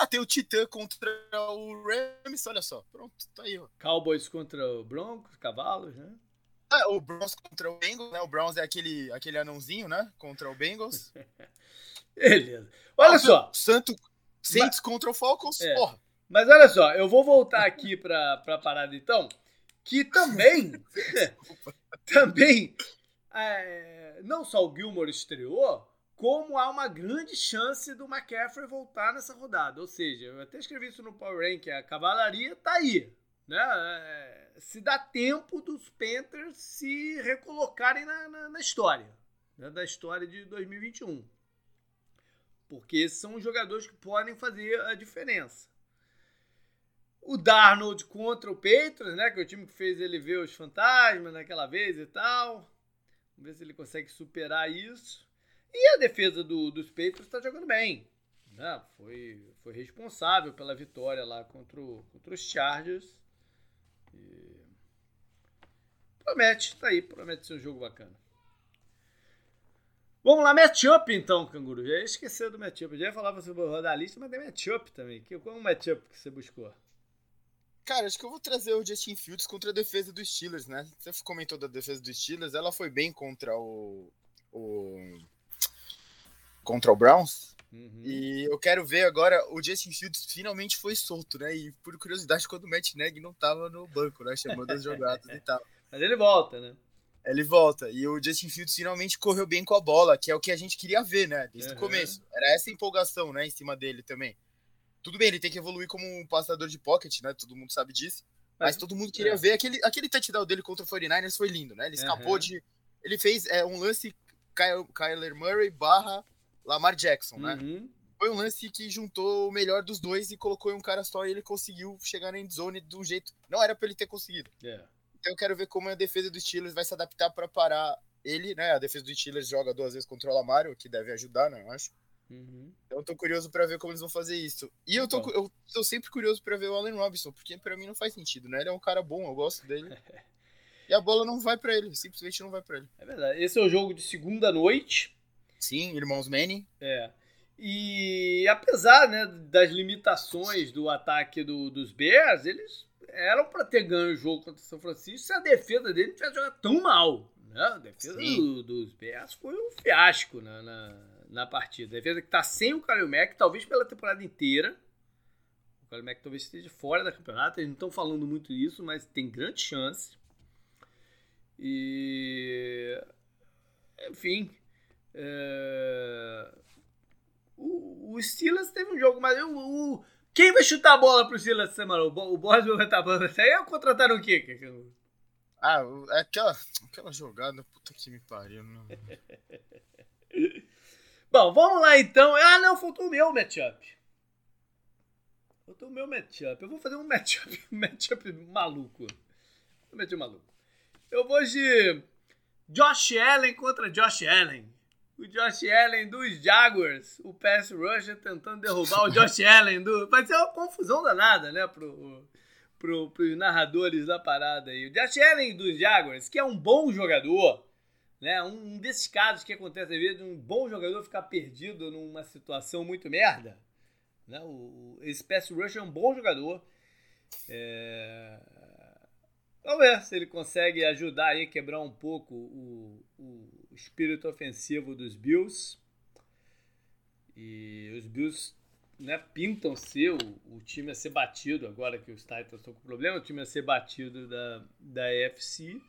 Ah, tem o Titã contra o Rams, olha só. Pronto, tá aí, ó. Cowboys contra o Broncos, cavalos, né? Ah, o Browns contra o Bengals, né? O Browns é aquele, aquele anãozinho, né? Contra o Bengals. Beleza. Olha ah, só. Santo Saints Mas... contra o Falcons, é. porra. Mas olha só, eu vou voltar aqui pra, pra parada então, que também, também, é, não só o Gilmore estreou, como há uma grande chance do McCaffrey voltar nessa rodada. Ou seja, eu até escrevi isso no Power Rank, a cavalaria tá aí. Né? É, se dá tempo dos Panthers se recolocarem na, na, na história, né? da história de 2021. Porque esses são os jogadores que podem fazer a diferença. O Darnold contra o Patriots, né? Que é o time que fez ele ver os fantasmas naquela vez e tal. Vamos ver se ele consegue superar isso. E a defesa do, dos Patriots está jogando bem. Né? Foi, foi responsável pela vitória lá contra, o, contra os Chargers. E... Promete, tá aí, promete ser um jogo bacana. Vamos lá, matchup então, Canguru. Já ia esquecer do matchup. Já ia falar pra você rodar a lista, mas tem matchup também. Qual é o matchup que você buscou? Cara, acho que eu vou trazer o Justin Fields contra a defesa dos Steelers, né? Você comentou da defesa dos Steelers, ela foi bem contra o, o contra o Browns. Uhum. E eu quero ver agora, o Justin Fields finalmente foi solto, né? E por curiosidade, quando o Matt Neg não tava no banco, né? Chamando as jogadas e tal. Mas ele volta, né? Ele volta. E o Justin Fields finalmente correu bem com a bola, que é o que a gente queria ver, né? Desde uhum. o começo. Era essa empolgação, né? Em cima dele também. Tudo bem, ele tem que evoluir como um passador de pocket, né? Todo mundo sabe disso. Mas, todo mundo queria é. ver. Aquele, aquele touchdown dele contra o 49ers foi lindo, né? Ele escapou uhum. de. Ele fez é, um lance Kyler Murray barra Lamar Jackson, né? Uhum. Foi um lance que juntou o melhor dos dois e colocou em um cara só e ele conseguiu chegar na endzone de um jeito. Não era para ele ter conseguido. Yeah. Então eu quero ver como a defesa dos Steelers vai se adaptar para parar ele, né? A defesa dos Steelers joga duas vezes contra o Lamar, o que deve ajudar, né? Eu acho. Uhum. Então eu tô curioso para ver como eles vão fazer isso. E eu tô, eu tô sempre curioso para ver o Allen Robinson, porque para mim não faz sentido, né? Ele é um cara bom, eu gosto dele. e a bola não vai para ele, simplesmente não vai para ele. É verdade. Esse é o jogo de segunda noite. Sim, irmãos Manny. É. E apesar né, das limitações do ataque do, dos Bears, eles eram para ter ganho o jogo contra o São Francisco se a defesa dele não tivesse jogado tão mal. Né? A defesa do, dos Bears foi um fiasco na, na, na partida. A defesa que está sem o Kalil Mack, talvez pela temporada inteira. O Kalil Mack talvez esteja fora da campeonato. Eles não estão falando muito isso, mas tem grande chance. E. Enfim, é... O, o Steelers teve um jogo, mas o, o, quem vai chutar a bola pro Steelers essa semana? O, o Boris vai botar a bola. Isso aí é contrataram o quê? Ah, aquela, aquela jogada, puta que me pariu. Bom, vamos lá então. Ah, não, faltou o meu matchup. Faltou o meu matchup. Eu vou fazer um matchup, matchup maluco. Um matchup maluco. Eu vou de Josh Allen contra Josh Allen. O Josh Allen dos Jaguars, o pass rusher tentando derrubar o Josh Allen do. Vai ser uma confusão danada, né, pro, pro, pros narradores da parada aí. O Josh Allen dos Jaguars, que é um bom jogador, né? Um, desses casos que acontece às vezes, um bom jogador ficar perdido numa situação muito merda. Né? O, esse pass rusher é um bom jogador. É... Vamos ver se ele consegue ajudar aí a quebrar um pouco o, o espírito ofensivo dos Bills. E os Bills né, pintam ser o, o, time a ser batido, agora que os Titans estão com problema, o time a ser batido da, da AFC.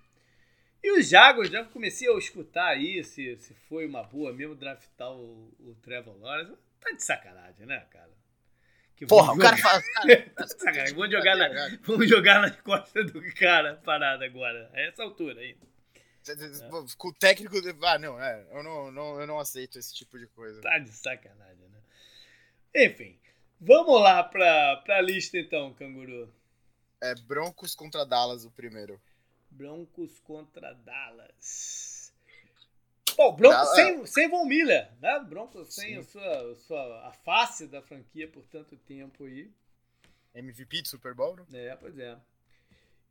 E os Jaguars, já comecei a escutar aí se, se foi uma boa mesmo draftar o, o Trevor Lawrence. Tá de sacanagem, né, cara? Que Porra, o cara faz. tá. Vamos jogar, na, vamos jogar nas costas do cara parado agora, a essa altura ainda. É. Com o técnico. Ah, não, é, eu não, não, eu não aceito esse tipo de coisa. Tá de sacanagem, né? Enfim, vamos lá pra, pra lista então, canguru. É Broncos contra Dallas o primeiro. Broncos contra Dallas. Pô, Broncos sem, sem Von Miller, né? Broncos sem a sua, sua, a face da franquia por tanto tempo aí. MVP de Super Bowl, né? É, pois é.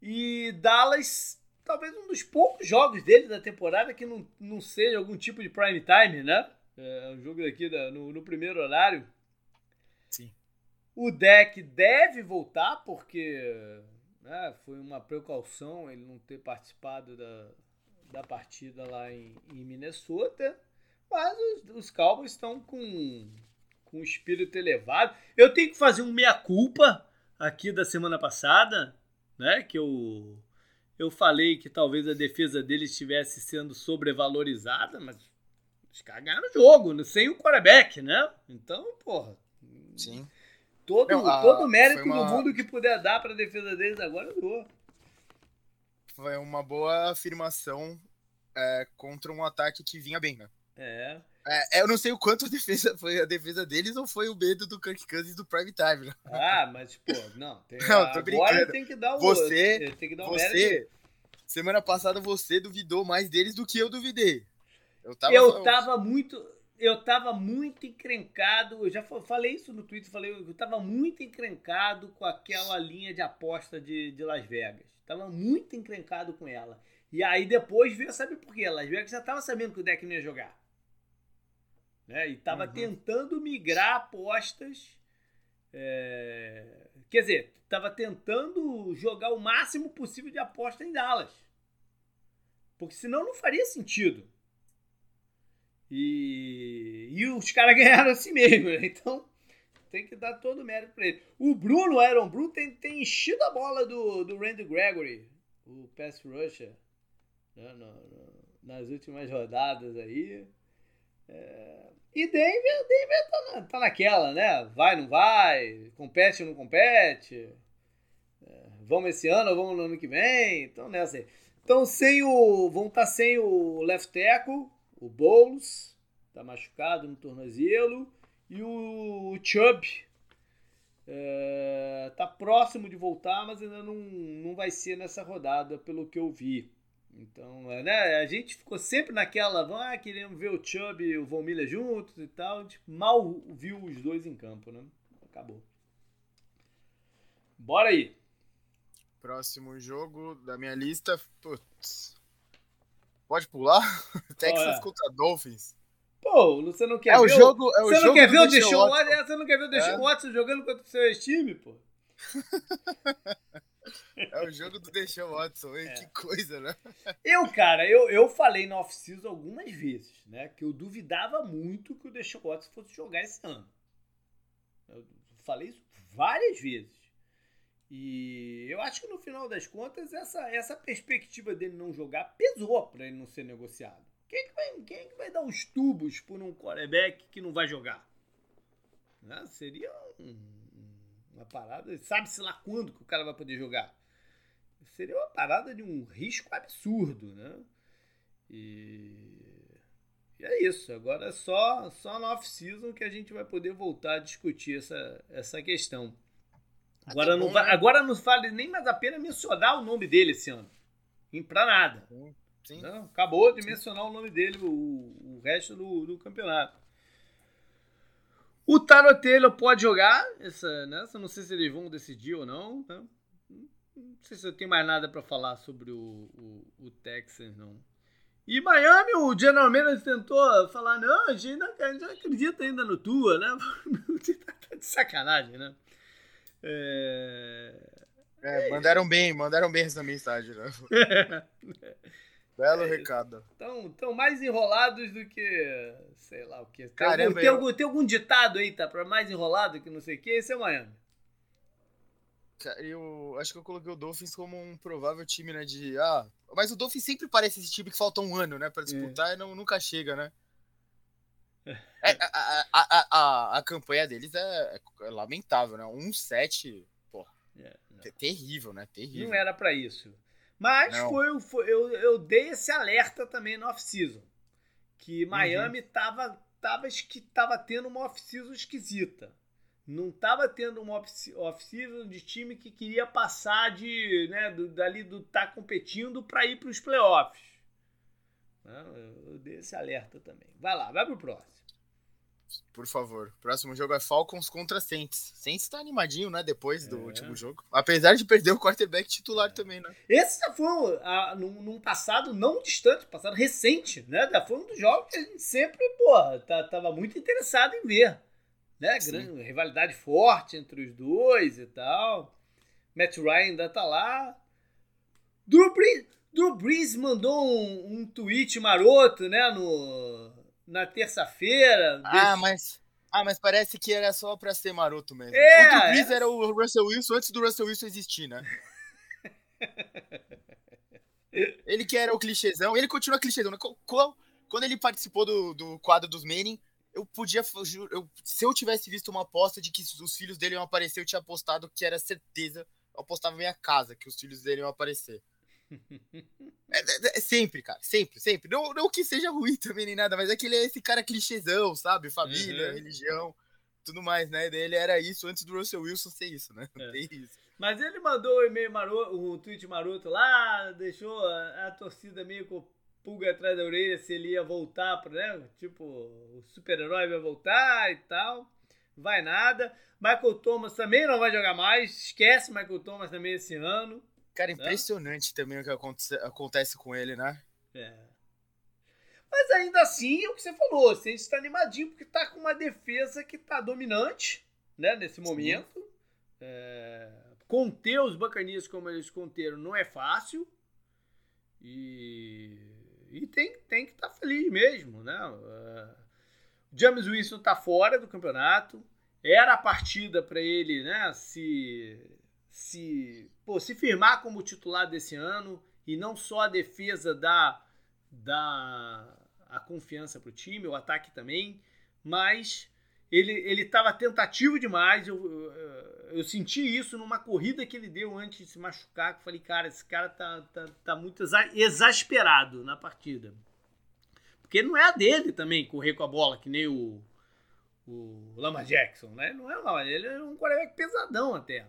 E Dallas talvez um dos poucos jogos dele da temporada que não, não seja algum tipo de prime time, né? É um jogo daqui da, no, no primeiro horário. Sim. O deck deve voltar, porque né, foi uma precaução ele não ter participado da, da partida lá em, em Minnesota. Mas os, os Cowboys estão com, com um espírito elevado. Eu tenho que fazer um meia-culpa aqui da semana passada, né? Que eu eu falei que talvez a defesa deles estivesse sendo sobrevalorizada, mas os caras ganharam o jogo, né? sem o quarterback, né? Então, porra. Sim. Todo, Não, a, todo mérito uma... do mundo que puder dar para a defesa deles agora eu dou. Foi uma boa afirmação é, contra um ataque que vinha bem, né? É. É, eu não sei o quanto a defesa foi a defesa deles ou foi o medo do Kirk Cousins do prime time. Né? Ah, mas pô, não. Tem, não, tô agora tem que dar o você, tem que dar o você, mérito. Semana passada você duvidou mais deles do que eu duvidei. Eu tava, eu tava muito eu tava muito encrencado, eu já falei isso no Twitter, falei, eu tava muito encrencado com aquela linha de aposta de, de Las Vegas. Tava muito encrencado com ela. E aí depois veio, sabe por quê? Las Vegas já tava sabendo que o deck não ia jogar né? E estava uhum. tentando migrar apostas. É... Quer dizer, estava tentando jogar o máximo possível de aposta em Dallas. Porque senão não faria sentido. E, e os caras ganharam assim mesmo. Né? Então tem que dar todo o mérito para ele. O Bruno, o Aaron Bruno, tem, tem enchido a bola do, do Randy Gregory, o pass rusher, né? nas últimas rodadas aí. É, e Denver, Denver tá, na, tá naquela, né? Vai, não vai, compete, não compete. É, vamos esse ano ou vamos no ano que vem. Então, nessa aí. Então, sem o. Vão estar tá sem o left tackle, o Bowles, tá machucado no tornozelo. E o Chubb é, tá próximo de voltar, mas ainda não, não vai ser nessa rodada, pelo que eu vi. Então, é, né, a gente ficou sempre naquela, ah, queremos ver o Chubb e o Von Miller juntos e tal. A gente mal viu os dois em campo, né? Acabou. Bora aí. Próximo jogo da minha lista. Putz. Pode pular? Texas contra Dolphins. Pô, você não quer é ver o jogo, é o você jogo não quer ver o Deshaun Watson? Você não quer ver o Deshaun é. Watson jogando contra o seu ex-time, pô? É o jogo do Deshaun Watson, hein? É. que coisa, né? Eu, cara, eu, eu falei no off-season algumas vezes, né? Que eu duvidava muito que o Deshaun Watson fosse jogar esse ano. Eu falei isso várias vezes. E eu acho que no final das contas, essa, essa perspectiva dele não jogar pesou para ele não ser negociado. Quem é que vai, quem que vai dar os tubos por um quarterback que não vai jogar? Né? Seria um uma parada, sabe-se lá quando que o cara vai poder jogar. seria uma parada de um risco absurdo, né? E, e é isso. Agora é só, só na off-season que a gente vai poder voltar a discutir essa, essa questão. Agora, não, né? agora não vale nem mais a pena mencionar o nome dele esse ano. Pra nada. Sim. Não, acabou de mencionar o nome dele, o, o resto do, do campeonato. O Taylor pode jogar essa, nessa, não sei se eles vão decidir ou não. Né? Não sei se eu tenho mais nada para falar sobre o, o, o, Texans, não. E Miami, o General Manager tentou falar, não, a gente, não, a gente acredita ainda no Tua, né? tá de sacanagem, né? É... É, mandaram bem, mandaram bem essa mensagem, né? Belo é, recado. Estão mais enrolados do que. Sei lá o que. Tem, Caramba, algum, tem, eu... algum, tem algum ditado aí, tá? Pra mais enrolado que não sei o que, esse é o Miami. Eu acho que eu coloquei o Dolphins como um provável time, né? De. Ah, mas o Dolphins sempre parece esse time que falta um ano, né? Pra disputar é. e não, nunca chega, né? É, a, a, a, a, a campanha deles é, é lamentável, né? 1-7, pô. É, terrível, né? Terrível. Não era para isso. Mas foi, foi, eu, eu dei esse alerta também no off-season. Que uhum. Miami uhum. tava, tava, tava tendo uma off-season esquisita. Não tava tendo uma off-season de time que queria passar de, né, do, dali do tá competindo para ir para os playoffs. Eu dei esse alerta também. Vai lá, vai pro próximo. Por favor. Próximo jogo é Falcons contra Saints. Saints tá animadinho, né? Depois do é. último jogo. Apesar de perder o quarterback titular é. também, né? Esse já foi uh, num, num, passado não distante, passado recente, né? Já foi um dos jogos que a gente sempre, porra, tá, tava muito interessado em ver. Né? Grande, rivalidade forte entre os dois e tal. Matt Ryan ainda tá lá. Drew Brees, Drew Brees mandou um, um tweet maroto, né? No, na terça-feira. Ah, mas. Ah, mas parece que era só pra ser maroto mesmo. É, o Brees é... era o Russell Wilson antes do Russell Wilson existir, né? ele que era o clichêzão, ele continua clichêzão. Né? Quando ele participou do, do quadro dos Manning, eu podia. Eu, se eu tivesse visto uma aposta de que os filhos dele iam aparecer, eu tinha apostado que era certeza. Eu apostava minha casa que os filhos dele iam aparecer. É, é, é, sempre, cara, sempre, sempre. Não, não que seja ruim também nem nada, mas é que ele é esse cara clichêzão, sabe? Família, uhum. religião, tudo mais, né? Ele era isso antes do Russell Wilson ser isso, né? Não é. tem isso. Mas ele mandou o e-mail maroto, o tweet maroto lá, deixou a, a, torcida meio com pulga atrás da orelha se ele ia voltar, pra, né? Tipo, o super-herói vai voltar e tal. Vai nada. Michael Thomas também não vai jogar mais. Esquece Michael Thomas também esse ano. Cara, impressionante também o que acontece, acontece com ele, né? É. Mas ainda assim, é o que você falou, você está animadinho porque está com uma defesa que está dominante, né, nesse momento. É, conter os bacanistas como eles conteram não é fácil. E, e tem, tem que estar tá feliz mesmo, né? Uh, James Wilson está fora do campeonato. Era a partida para ele, né, se se, pô, se firmar como titular desse ano e não só a defesa dá, dá a confiança para o time, o ataque também, mas ele ele estava tentativo demais. Eu, eu, eu, senti isso numa corrida que ele deu antes de se machucar. Que eu falei, cara, esse cara tá, tá, tá muito exasperado na partida. Porque não é a dele também correr com a bola, que nem o, o Lama Jackson, né? Não é, ele é um quarterback pesadão até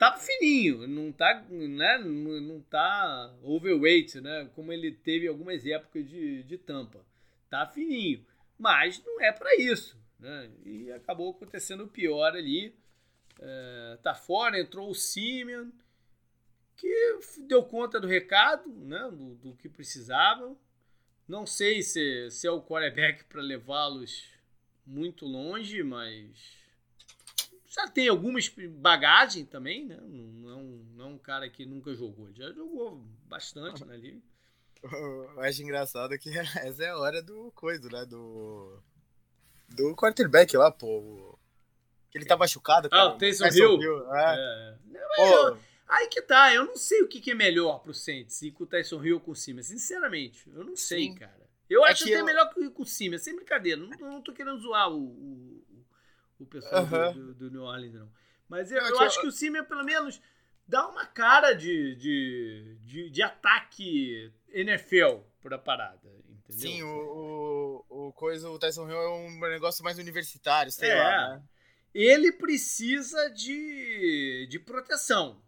tá fininho, não tá, né, não tá overweight, né, como ele teve algumas épocas de, de tampa. Tá fininho, mas não é para isso, né, e acabou acontecendo o pior ali. É, tá fora, entrou o Simeon, que deu conta do recado, né, do, do que precisavam. Não sei se, se é o quarterback para levá-los muito longe, mas já tem algumas bagagem também, né? Não, não, não é um cara que nunca jogou. Já jogou bastante na liga. Eu acho engraçado que essa é a hora do coisa, né? Do. Do quarterback lá, pô. Que ele tá machucado, cara. Ah, o Taysom Hill. Hill é. é. Não, aí que tá, eu não sei o que, que é melhor pro Saints, ir com o Tyson Hill ou com o Simmons. Sinceramente, eu não sei, Sim. cara. Eu é acho que até eu... melhor com o Simmons, sem brincadeira. Não, não tô querendo zoar o, o o pessoal do, do, do, New Orleans, não. Mas eu, eu acho que o Simeon, pelo menos, dá uma cara de, de, de, de ataque NFL pra parada. Entendeu? Sim, o, o, o, coisa, o Tyson Hill é um negócio mais universitário, sei é, lá, né? Ele precisa de, de proteção.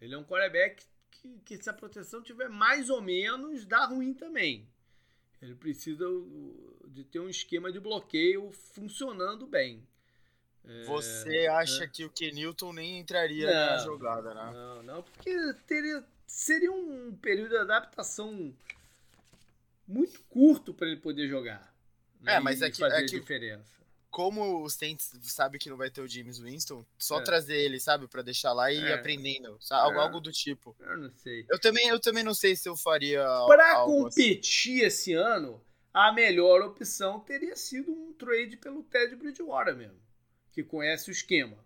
Ele é um quarterback que, que, se a proteção tiver mais ou menos, dá ruim também. Ele precisa de ter um esquema de bloqueio funcionando bem. Você é, acha é. que o Kenilton nem entraria não, na jogada, né? Não, não, porque teria, seria um período de adaptação muito curto para ele poder jogar. Né? É, mas é que, fazer é que diferença. Como os Saints sabe que não vai ter o James Winston, só é. trazer ele, sabe, para deixar lá e ir é. aprendendo, sabe? Algo, algo, do tipo. Eu não sei. Eu também, eu também não sei se eu faria. Para assim. competir assim. esse ano, a melhor opção teria sido um trade pelo Ted Bridgewater mesmo que conhece o esquema.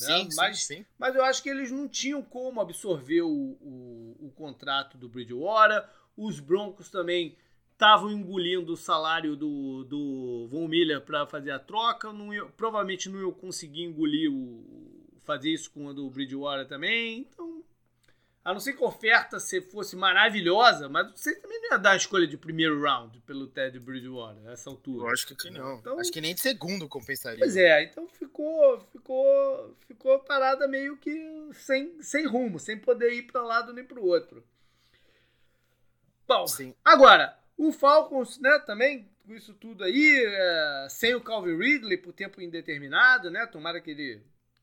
Né? Sim, mas, sim, sim. mas eu acho que eles não tinham como absorver o, o, o contrato do Bridgewater. Os Broncos também estavam engolindo o salário do, do Von Miller para fazer a troca. Não ia, provavelmente não iam conseguir engolir o, fazer isso com o do Bridgewater também. Então a não ser que a oferta se fosse maravilhosa, mas você também não ia dar a escolha de primeiro round pelo Ted Bridgewater nessa altura. Eu acho que não. Então, acho que nem de segundo compensaria. Pois é, então ficou ficou ficou parada meio que sem, sem rumo, sem poder ir para um lado nem para o outro. Bom, Sim. agora, o Falcons, né, também com isso tudo aí, é, sem o Calvin Ridley por tempo indeterminado, né? Tomara que ele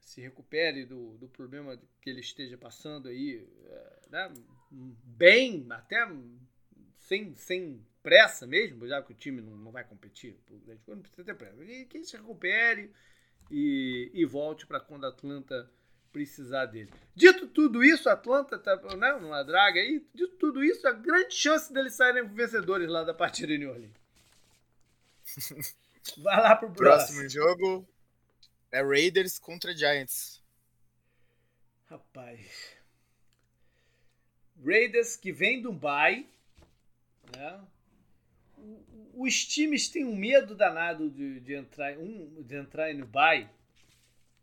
se recupere do, do problema que ele esteja passando aí, é, né? bem, até sem, sem pressa mesmo, já que o time não, não vai competir, não precisa ter pressa. E que ele se recupere e, e volte para quando a Atlanta precisar dele. Dito tudo isso, a Atlanta tá né, numa draga aí, dito tudo isso, a grande chance deles saírem vencedores lá da partida em New Orleans. Vai lá pro próximo. Próximo jogo, é Raiders contra Giants. Rapaz. Raiders que vem do bye, né? Os times têm um medo danado de, de entrar um, de entrar no bye,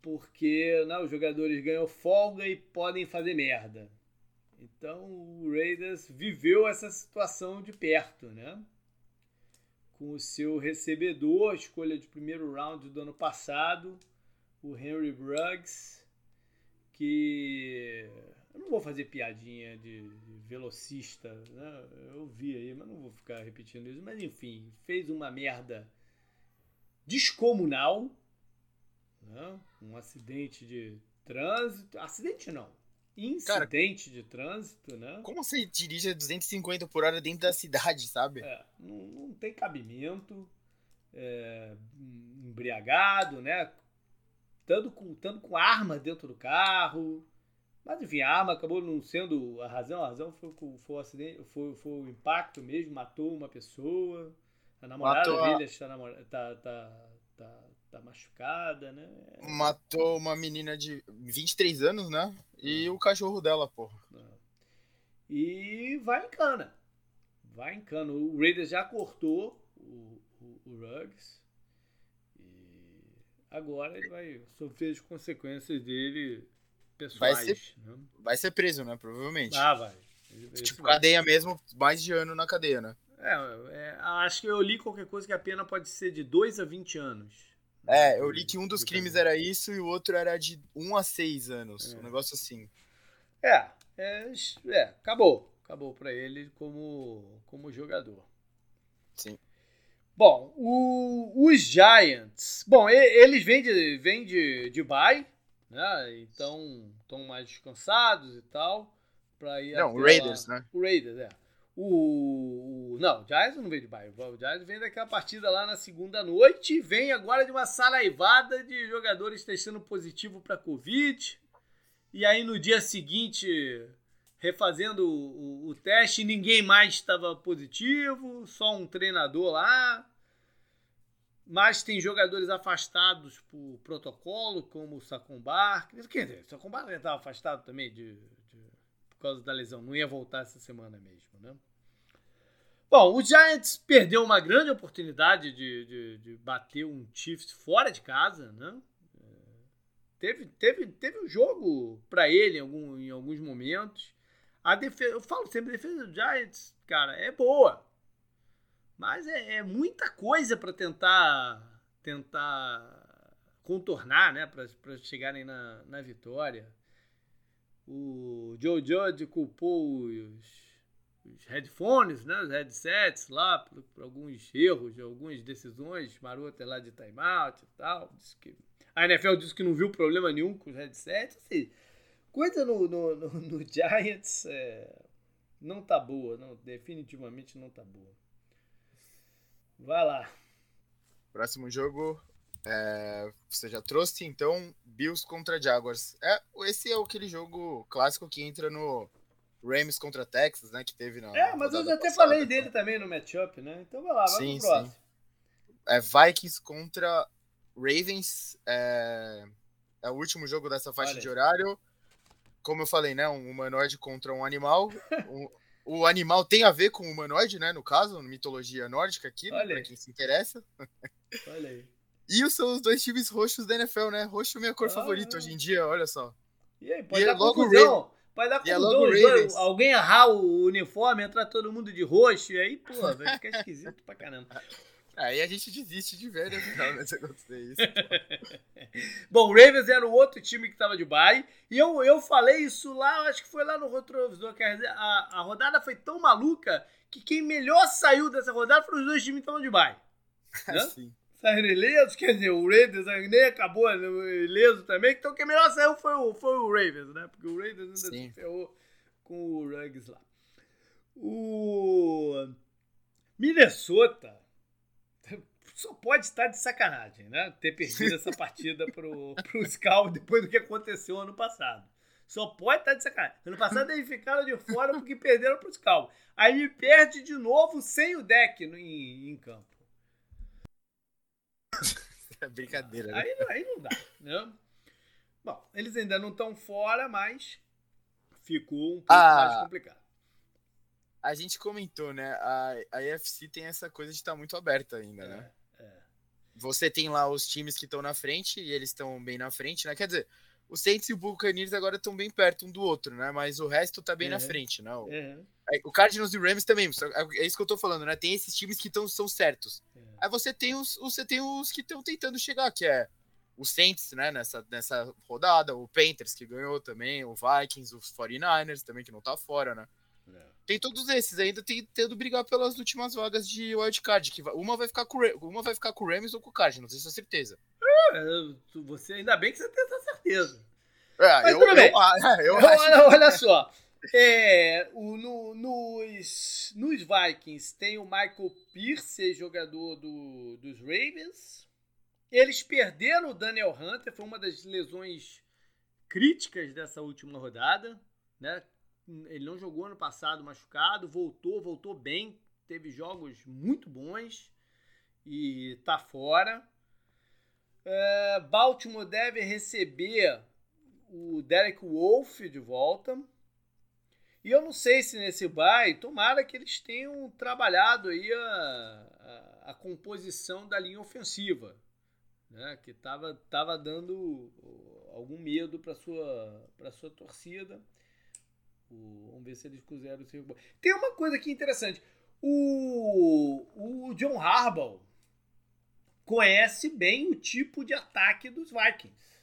porque né, os jogadores ganham folga e podem fazer merda. Então o Raiders viveu essa situação de perto, né? Com o seu recebedor, escolha de primeiro round do ano passado, o Henry Bruggs, que eu não vou fazer piadinha de, velocista, né? eu vi aí, mas não vou ficar repetindo isso, mas enfim, fez uma merda descomunal, né? um acidente de trânsito, acidente não, incidente Cara, de trânsito, né? Como você dirige a 250 por hora dentro da cidade, sabe? É, não, não tem cabimento, é, embriagado, né? Estando com, estando com arma dentro do carro. Mas enfim, a arma acabou não sendo a razão, a razão foi, foi, o, acidente, foi, foi o impacto mesmo, matou uma pessoa. A namorada matou dele está, namora, tá, tá, tá, tá machucada, né? Matou uma menina de 23 anos, né? E o cachorro dela, porra. E vai em cana. Vai em cana. O Raiders já cortou o, o, o Ruggs. Agora ele vai sofrer as consequências dele pessoais. Vai ser, né? vai ser preso, né? Provavelmente. Ah, vai. tipo, cadeia mesmo, mais de ano na cadeia, né? É, é, acho que eu li qualquer coisa que a pena pode ser de 2 a 20 anos. É, eu li que um dos crimes era isso e o outro era de 1 a 6 anos. É. Um negócio assim. É, é, é acabou. Acabou para ele como, como jogador. Bom, o, os Giants. Bom, eles vêm de, vêm de, de bye, né? Então estão mais descansados e tal. Pra ir não, o Raiders, lá. né? O Raiders, é. O, o, não, o Giants não vem de bye. O Giants vem daquela partida lá na segunda noite e vem agora de uma saraivada de jogadores testando positivo para Covid. E aí no dia seguinte refazendo o, o, teste, ninguém mais estava positivo, só um treinador lá. Mas tem jogadores afastados por protocolo, como o Sacombar. Quer dizer, o Sacombar estava afastado também de, de, por causa da lesão, não ia voltar essa semana mesmo, né? Bom, o Giants perdeu uma grande oportunidade de, de, de bater um Chiefs fora de casa, né? Teve, teve, teve um jogo para ele em, algum, em alguns momentos. A defesa, eu falo sempre, a defesa do Giants, cara, é boa. Mas é, é muita coisa para tentar tentar contornar, né, para chegarem na, na vitória. O Joe Judge culpou os, os headphones, né, os headsets lá, por, por alguns erros, algumas decisões marotas lá de timeout e tal. que, a NFL disse que não viu problema nenhum com os headsets. Assim, coisa no, no, no, no Giants é, não tá boa, não, definitivamente não tá boa. Vai lá. Próximo jogo, é, você já trouxe, então, Bills contra Jaguars. É, esse é aquele jogo clássico que entra no Rams contra Texas, né? Que teve na. É, mas eu já até falei dele também no matchup, né? Então vai lá, vamos sim, pro próximo. Sim. É Vikings contra Ravens. É, é o último jogo dessa faixa de horário. Como eu falei, né? Um humanoide contra um animal. um, o animal tem a ver com o humanoide, né? No caso, mitologia nórdica aqui, né, pra quem se interessa. Olha aí. E são os dois times roxos da NFL, né? Roxo é minha cor ah, favorita hoje em dia, olha só. E aí, pode e dar é confusão. Pode dar é confusão. Alguém errar o uniforme, entrar todo mundo de roxo, e aí, pô, vai ficar esquisito pra caramba. Aí a gente desiste de ver, né? Não, se acontecer isso. Bom, o Ravens era o outro time que tava de bye. E eu, eu falei isso lá, acho que foi lá no retrovisor. Quer dizer, a, a rodada foi tão maluca que quem melhor saiu dessa rodada foram os dois times que estavam de bye. Né? Sim. Saíram ilesos, quer dizer, o Ravens nem acabou ileso também. Então quem melhor saiu foi o, foi o Ravens, né? Porque o Ravens ainda Sim. se ferrou com o Ruggs lá. O Minnesota só pode estar de sacanagem, né? Ter perdido essa partida pro, pro Scal depois do que aconteceu ano passado. Só pode estar de sacanagem. Ano passado eles ficaram de fora porque perderam pro Scal. Aí me perde de novo sem o deck no, em, em campo. É brincadeira, né? Aí, aí não dá, né? Bom, eles ainda não estão fora, mas ficou um pouco ah, mais complicado. A gente comentou, né? A, a EFC tem essa coisa de estar tá muito aberta ainda, é. né? Você tem lá os times que estão na frente e eles estão bem na frente, né? Quer dizer, o Saints e o Buccaneers agora estão bem perto um do outro, né? Mas o resto tá bem uhum. na frente, né? O, uhum. o Cardinals e o Rams também, é isso que eu tô falando, né? Tem esses times que tão, são certos. Uhum. Aí você tem os, você tem os que estão tentando chegar, que é o Saints, né, nessa, nessa rodada, o Panthers que ganhou também, o Vikings, os 49ers também que não tá fora, né? Tem todos esses, ainda tem tendo brigar pelas últimas vagas de wildcard, que uma vai ficar com uma vai ficar com o Rams ou com o Cardinals, isso é certeza. É, você ainda bem que você tem essa certeza. É, Mas eu. Eu, eu, eu olha, olha, só. É, o, no, nos, nos Vikings tem o Michael Pierce, jogador do, dos Ravens. Eles perderam o Daniel Hunter, foi uma das lesões críticas dessa última rodada, né? Ele não jogou ano passado machucado, voltou, voltou bem, teve jogos muito bons e tá fora. É, Baltimore deve receber o Derek Wolf de volta. E eu não sei se nesse bye, tomara que eles tenham trabalhado aí a, a, a composição da linha ofensiva, né, que estava tava dando algum medo para sua para sua torcida. O, vamos ver se eles puseram o seu. Tem uma coisa aqui interessante. O, o John Harbaugh conhece bem o tipo de ataque dos Vikings.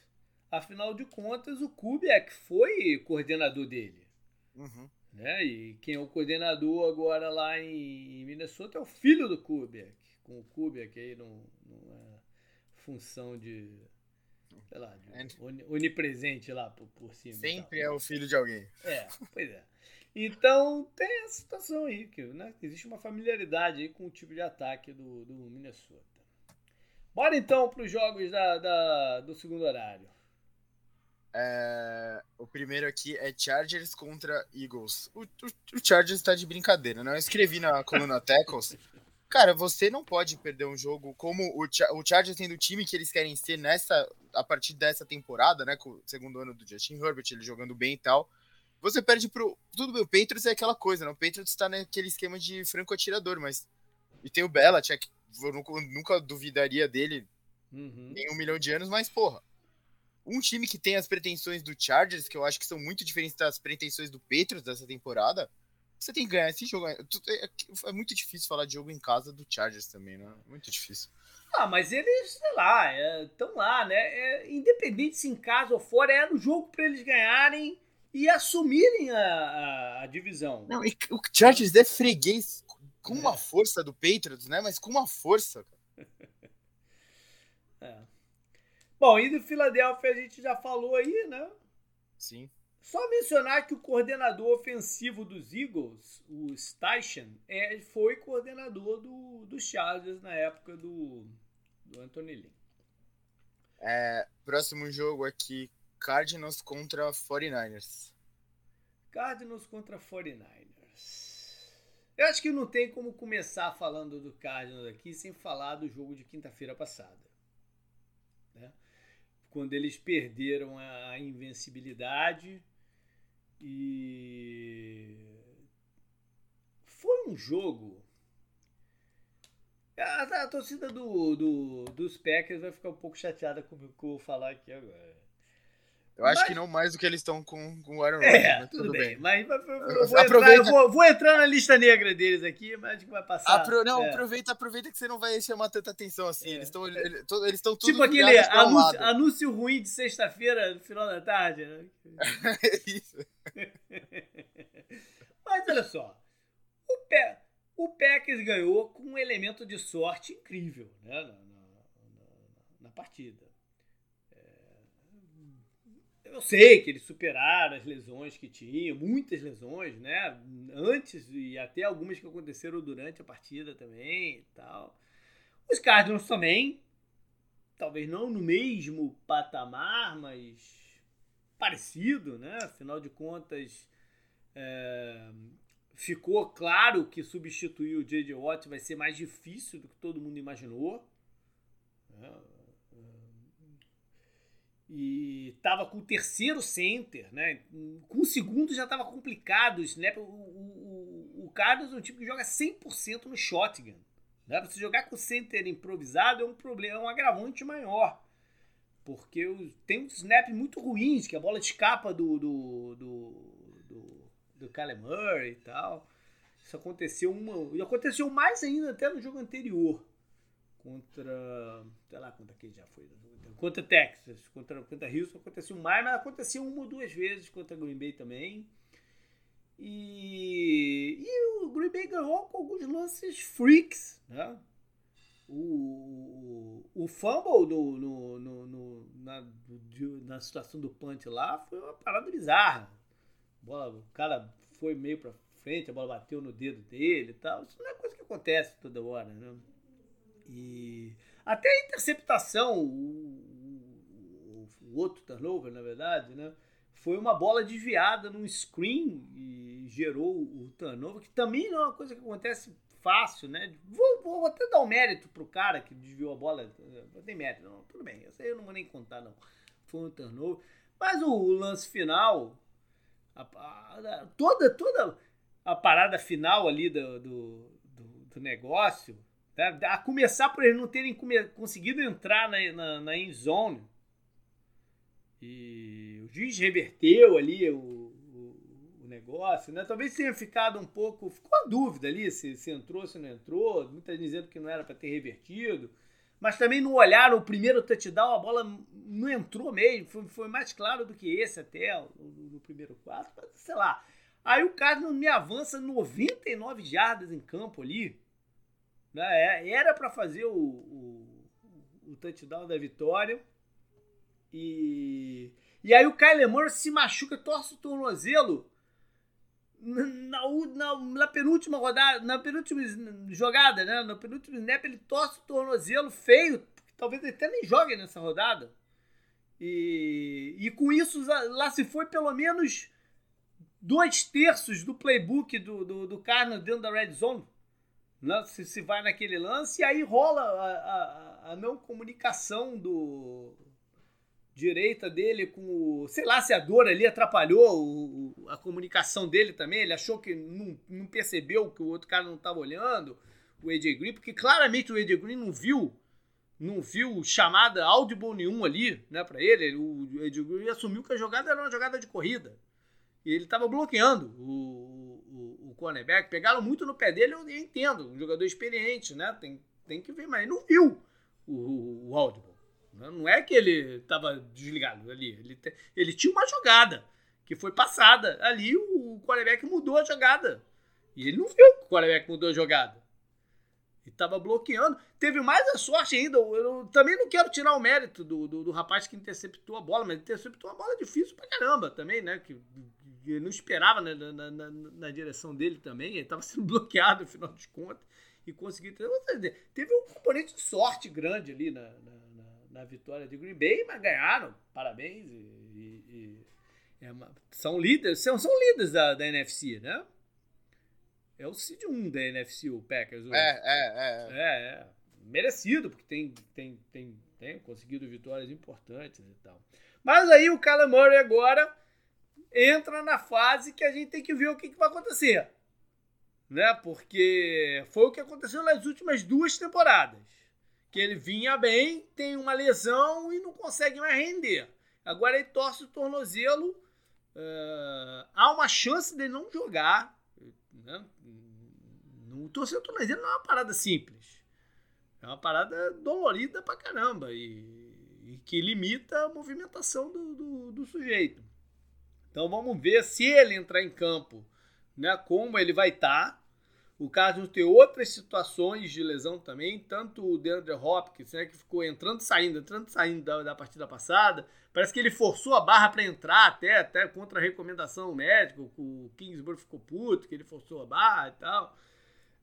Afinal de contas, o Kubiak foi coordenador dele. Uhum. Né? E quem é o coordenador agora lá em Minnesota é o filho do Kubiak. Com o Kubiak aí numa função de sei lá, onipresente lá por, por cima. Sempre é o filho de alguém. É, pois é. Então tem essa situação aí, que né, existe uma familiaridade aí com o tipo de ataque do, do Minnesota. Bora então para os jogos da, da, do segundo horário. É, o primeiro aqui é Chargers contra Eagles. O, o, o Chargers está de brincadeira, né? Eu escrevi na coluna Tackles Cara, você não pode perder um jogo como o, Ch o Chargers tendo o time que eles querem ser nessa a partir dessa temporada, né? Com o segundo ano do Justin Herbert, ele jogando bem e tal. Você perde pro. Tudo bem, o Patriots é aquela coisa, né? O Patriots está naquele esquema de franco atirador, mas. E tem o Belichick, eu nunca, nunca duvidaria dele uhum. em um milhão de anos, mas, porra. um time que tem as pretensões do Chargers, que eu acho que são muito diferentes das pretensões do Patriots dessa temporada, você tem que ganhar esse jogo. É, é muito difícil falar de jogo em casa do Chargers também, né? Muito difícil. Ah, mas eles, sei lá, estão é, lá, né? É, independente se em casa ou fora, era o jogo para eles ganharem e assumirem a, a, a divisão. Não, o Chargers é freguês com uma é. força do Patriots, né? Mas com uma força. é. Bom, e do Philadelphia a gente já falou aí, né? Sim. Só mencionar que o coordenador ofensivo dos Eagles, o Steichen, é, foi coordenador do, do Chargers na época do, do Anthony Lynn. É, próximo jogo aqui, Cardinals contra 49ers. Cardinals contra 49ers. Eu acho que não tem como começar falando do Cardinals aqui sem falar do jogo de quinta-feira passada. Né? Quando eles perderam a invencibilidade e foi um jogo. A, a torcida do, do, dos Packers vai ficar um pouco chateada com o que eu vou falar aqui agora. Eu acho mas... que não mais do que eles estão com, com o Aaron Rodgers, é, mas tudo, tudo bem. bem. Mas eu vou, aproveita... entrar, eu vou, vou, entrar na lista negra deles aqui, mas acho que vai passar. Apro... Não, é. aproveita, aproveita que você não vai chamar tanta atenção assim. É. Eles estão eles, eles tudo Tipo aquele anúncio, anúncio, ruim de sexta-feira, no final da tarde. Né? Isso. Mas olha só. O, Pe... o Packers ganhou com um elemento de sorte incrível né, na, na, na, partida eu sei que eles superaram as lesões que tinham, muitas lesões, né? Antes e até algumas que aconteceram durante a partida também e tal. Os Cardinals também, talvez não no mesmo patamar, mas parecido, né? Afinal de contas, é, ficou claro que substituir o J.J. Watt vai ser mais difícil do que todo mundo imaginou. Né? e estava com o terceiro center, né? Com o segundo já estava complicado. O, o, o Carlos é um tipo que joga 100% no shotgun. Né? Você jogar com o center improvisado é um problema, é um agravante maior. Porque tem uns snaps muito ruins, que a bola escapa do, do, do, do, do Kyler Murray e tal. Isso aconteceu uma. Aconteceu mais ainda até no jogo anterior. Contra. Sei lá quanto aqui já foi contra Texas, contra, contra Houston aconteceu mais, mas aconteceu uma ou duas vezes contra Green Bay também. E, e o Green Bay ganhou com alguns lances freaks, né? O, o, fumble no, no, no, no na, na situação do punch lá foi uma parada bizarra. bola, o cara foi meio pra frente, a bola bateu no dedo dele e tal. Isso não é coisa que acontece toda hora, né? E até a interceptação, o, o, o outro turnover, na verdade, né? Foi uma bola desviada num screen e gerou o turnover, que também não é uma coisa que acontece fácil, né? Vou, vou até dar um mérito pro cara que desviou a bola. Não tem mérito, não. Tudo bem, aí eu não vou nem contar, não. Foi um turnover. Mas o, o lance final, a, a, toda, toda a parada final ali do, do, do, do negócio, né? A começar por eles não terem conseguido entrar na, na, na zone. E o juiz reverteu ali o, o, negócio, né? Talvez tenha ficado um pouco. Ficou a dúvida ali se, se entrou, se não entrou. Muita dizendo que não era para ter revertido. Mas também não olharam o primeiro touchdown, a bola não entrou mesmo. Foi, foi mais claro do que esse até no, no primeiro quarto. Mas, sei lá. Aí o Cardinals me avança 99 jardas em campo ali. Né? É, era para fazer o, o, o touchdown da vitória. E, e aí o Kyler Murray se machuca, torce o tornozelo na, na, na, penúltima rodada, na penúltima jogada, né? Na penúltima snap, ele torce o tornozelo feio. Talvez ele até nem jogue nessa rodada. E, e com isso, lá se foi pelo menos dois terços do playbook do, do, do dentro da red zone se, se vai naquele lance, e aí rola a, a, a, não comunicação do direita dele com o. Sei lá se a dor ali atrapalhou o, a comunicação dele também. Ele achou que não, não percebeu que o outro cara não estava olhando, o AJ Green, porque claramente o AJ Green não viu não viu chamada audible nenhum ali, né, para ele. O Ed Green assumiu que a jogada era uma jogada de corrida. E ele estava bloqueando o, o, o cornerback. Pegaram muito no pé dele, eu entendo. Um jogador experiente, né? Tem, tem que ver, mas ele não viu o, o audible. Né? Não é que ele estava desligado ali. Ele, ele tinha uma jogada que foi passada. Ali o quarterback mudou a jogada. E ele não viu que o quarterback mudou a jogada. E estava bloqueando. Teve mais a sorte ainda. Eu também não quero tirar o mérito do, do, do, rapaz que interceptou a bola, mas interceptou uma bola difícil pra caramba também, né? Que, não esperava né? na, na, na, direção dele também. Ele estava sendo bloqueado, afinal de contas. E conseguiu. Teve um componente de sorte grande ali na, na, na vitória de Green Bay, mas ganharam. Parabéns. E, e, e é uma, são líderes, são, são líderes da, da NFC, né? É o seed 1 da NFC, o Packers. É, é, é, é. É, é. Merecido, porque tem, tem, tem, tem conseguido vitórias importantes e tal. Mas aí o Kyler Murray agora entra na fase que a gente tem que ver o que, que vai acontecer. Né? Porque foi o que aconteceu nas últimas duas temporadas. Que ele vinha bem, tem uma lesão e não consegue mais render. Agora ele torce o tornozelo. Uh, há uma chance dele não jogar. Né? No torcer o tornozelo não é uma parada simples. É uma parada dolorida pra caramba e, e que limita a movimentação do, do, do, sujeito. Então vamos ver se ele entrar em campo, né, como ele vai estar. Tá. O caso ter outras situações de lesão também, tanto o DeAndre Hopkins, né, que ficou entrando e saindo, entrando e saindo da, da partida passada. Parece que ele forçou a barra para entrar até, até contra a recomendação médica. O Kingsbury ficou puto, que ele forçou a barra e tal.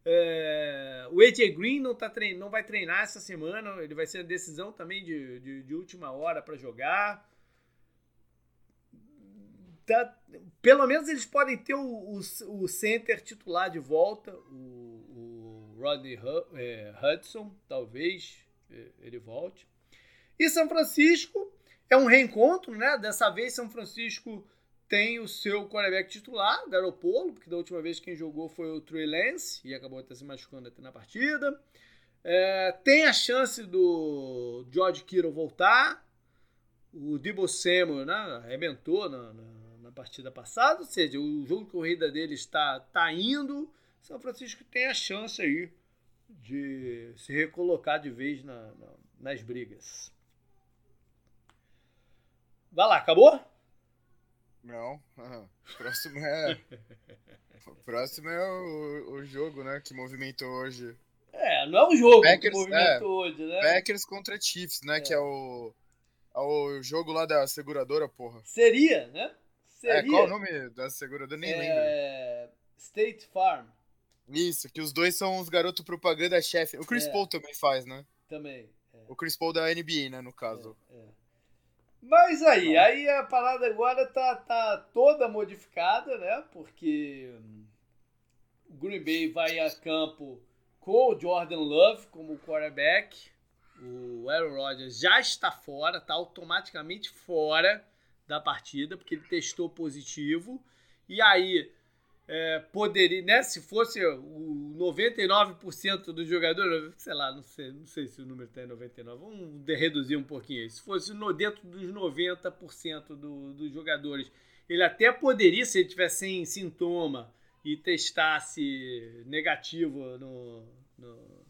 É, o AJ Green não, tá trein, não vai treinar essa semana, ele vai ser a decisão também de, de, de última hora para jogar. Tá, pelo menos eles podem ter o, o, o center titular de volta, o, o Rodney é, Hudson, talvez é, ele volte. E São Francisco é um reencontro, né? Dessa vez São Francisco tem o seu quarterback titular, Garopolo, porque da última vez quem jogou foi o Trey Lance e acabou até se machucando até na partida. É, tem a chance do George Kittle voltar. O Debo Samuel né, arrebentou na, na, partida passada, ou seja, o jogo de corrida dele está, está indo. São Francisco tem a chance aí de se recolocar de vez na, nas brigas. Vai lá, acabou? Não. Uhum. Próximo é. próximo é o, o jogo, né? Que movimentou hoje. É, não é o jogo Packers, que movimentou é, hoje, né? Packers contra Chiefs, né? É. Que é o. É o jogo lá da seguradora, porra. Seria, né? Seria. É, qual o nome da seguradora? Nem é... lembro. State Farm. Isso, que os dois são os garotos propaganda-chefe. O Chris é. Paul também faz, né? Também. É. O Chris Paul da NBA, né, no caso. É. é. Mas aí, aí a parada agora tá, tá toda modificada, né? Porque o Green Bay vai a campo com o Jordan Love como quarterback. O Aaron Rodgers já está fora, tá automaticamente fora da partida, porque ele testou positivo. E aí é, poderia, né? Se fosse o 99% dos jogadores, sei lá, não sei, não sei se o número está em 99, vamos reduzir um pouquinho. Se fosse no, dentro dos 90% do, dos jogadores, ele até poderia, se ele tivesse sem sintoma e testasse negativo no, no,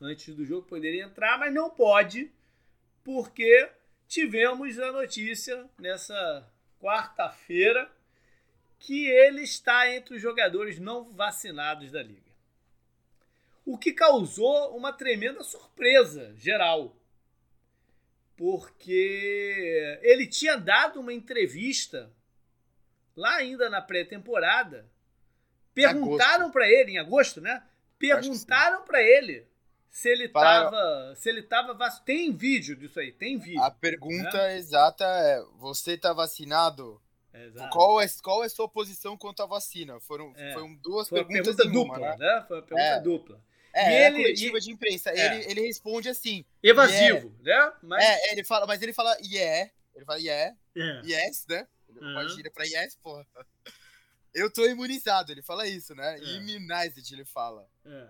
antes do jogo, poderia entrar, mas não pode, porque tivemos a notícia nessa quarta-feira que ele está entre os jogadores não vacinados da liga. O que causou uma tremenda surpresa geral. Porque ele tinha dado uma entrevista lá ainda na pré-temporada. Perguntaram para ele em agosto, né? Perguntaram para ele se ele estava, se ele tava vac... tem vídeo disso aí, tem vídeo. A pergunta né? exata é: você está vacinado? Exato. Qual é, qual é a sua posição quanto à vacina? Foram, é. foram duas Foi perguntas pergunta dupla, uma, né? né? Foi uma pergunta é. dupla. É, e é ele, coletiva e... de imprensa. É. Ele, ele responde assim. Evasivo, yeah. né? Mas... É, ele fala, mas ele fala yeah. Ele fala yeah. yeah. Yes, né? Ele uhum. pode pra yes, porra. Eu tô imunizado, ele fala isso, né? É. Immunized, ele fala. É.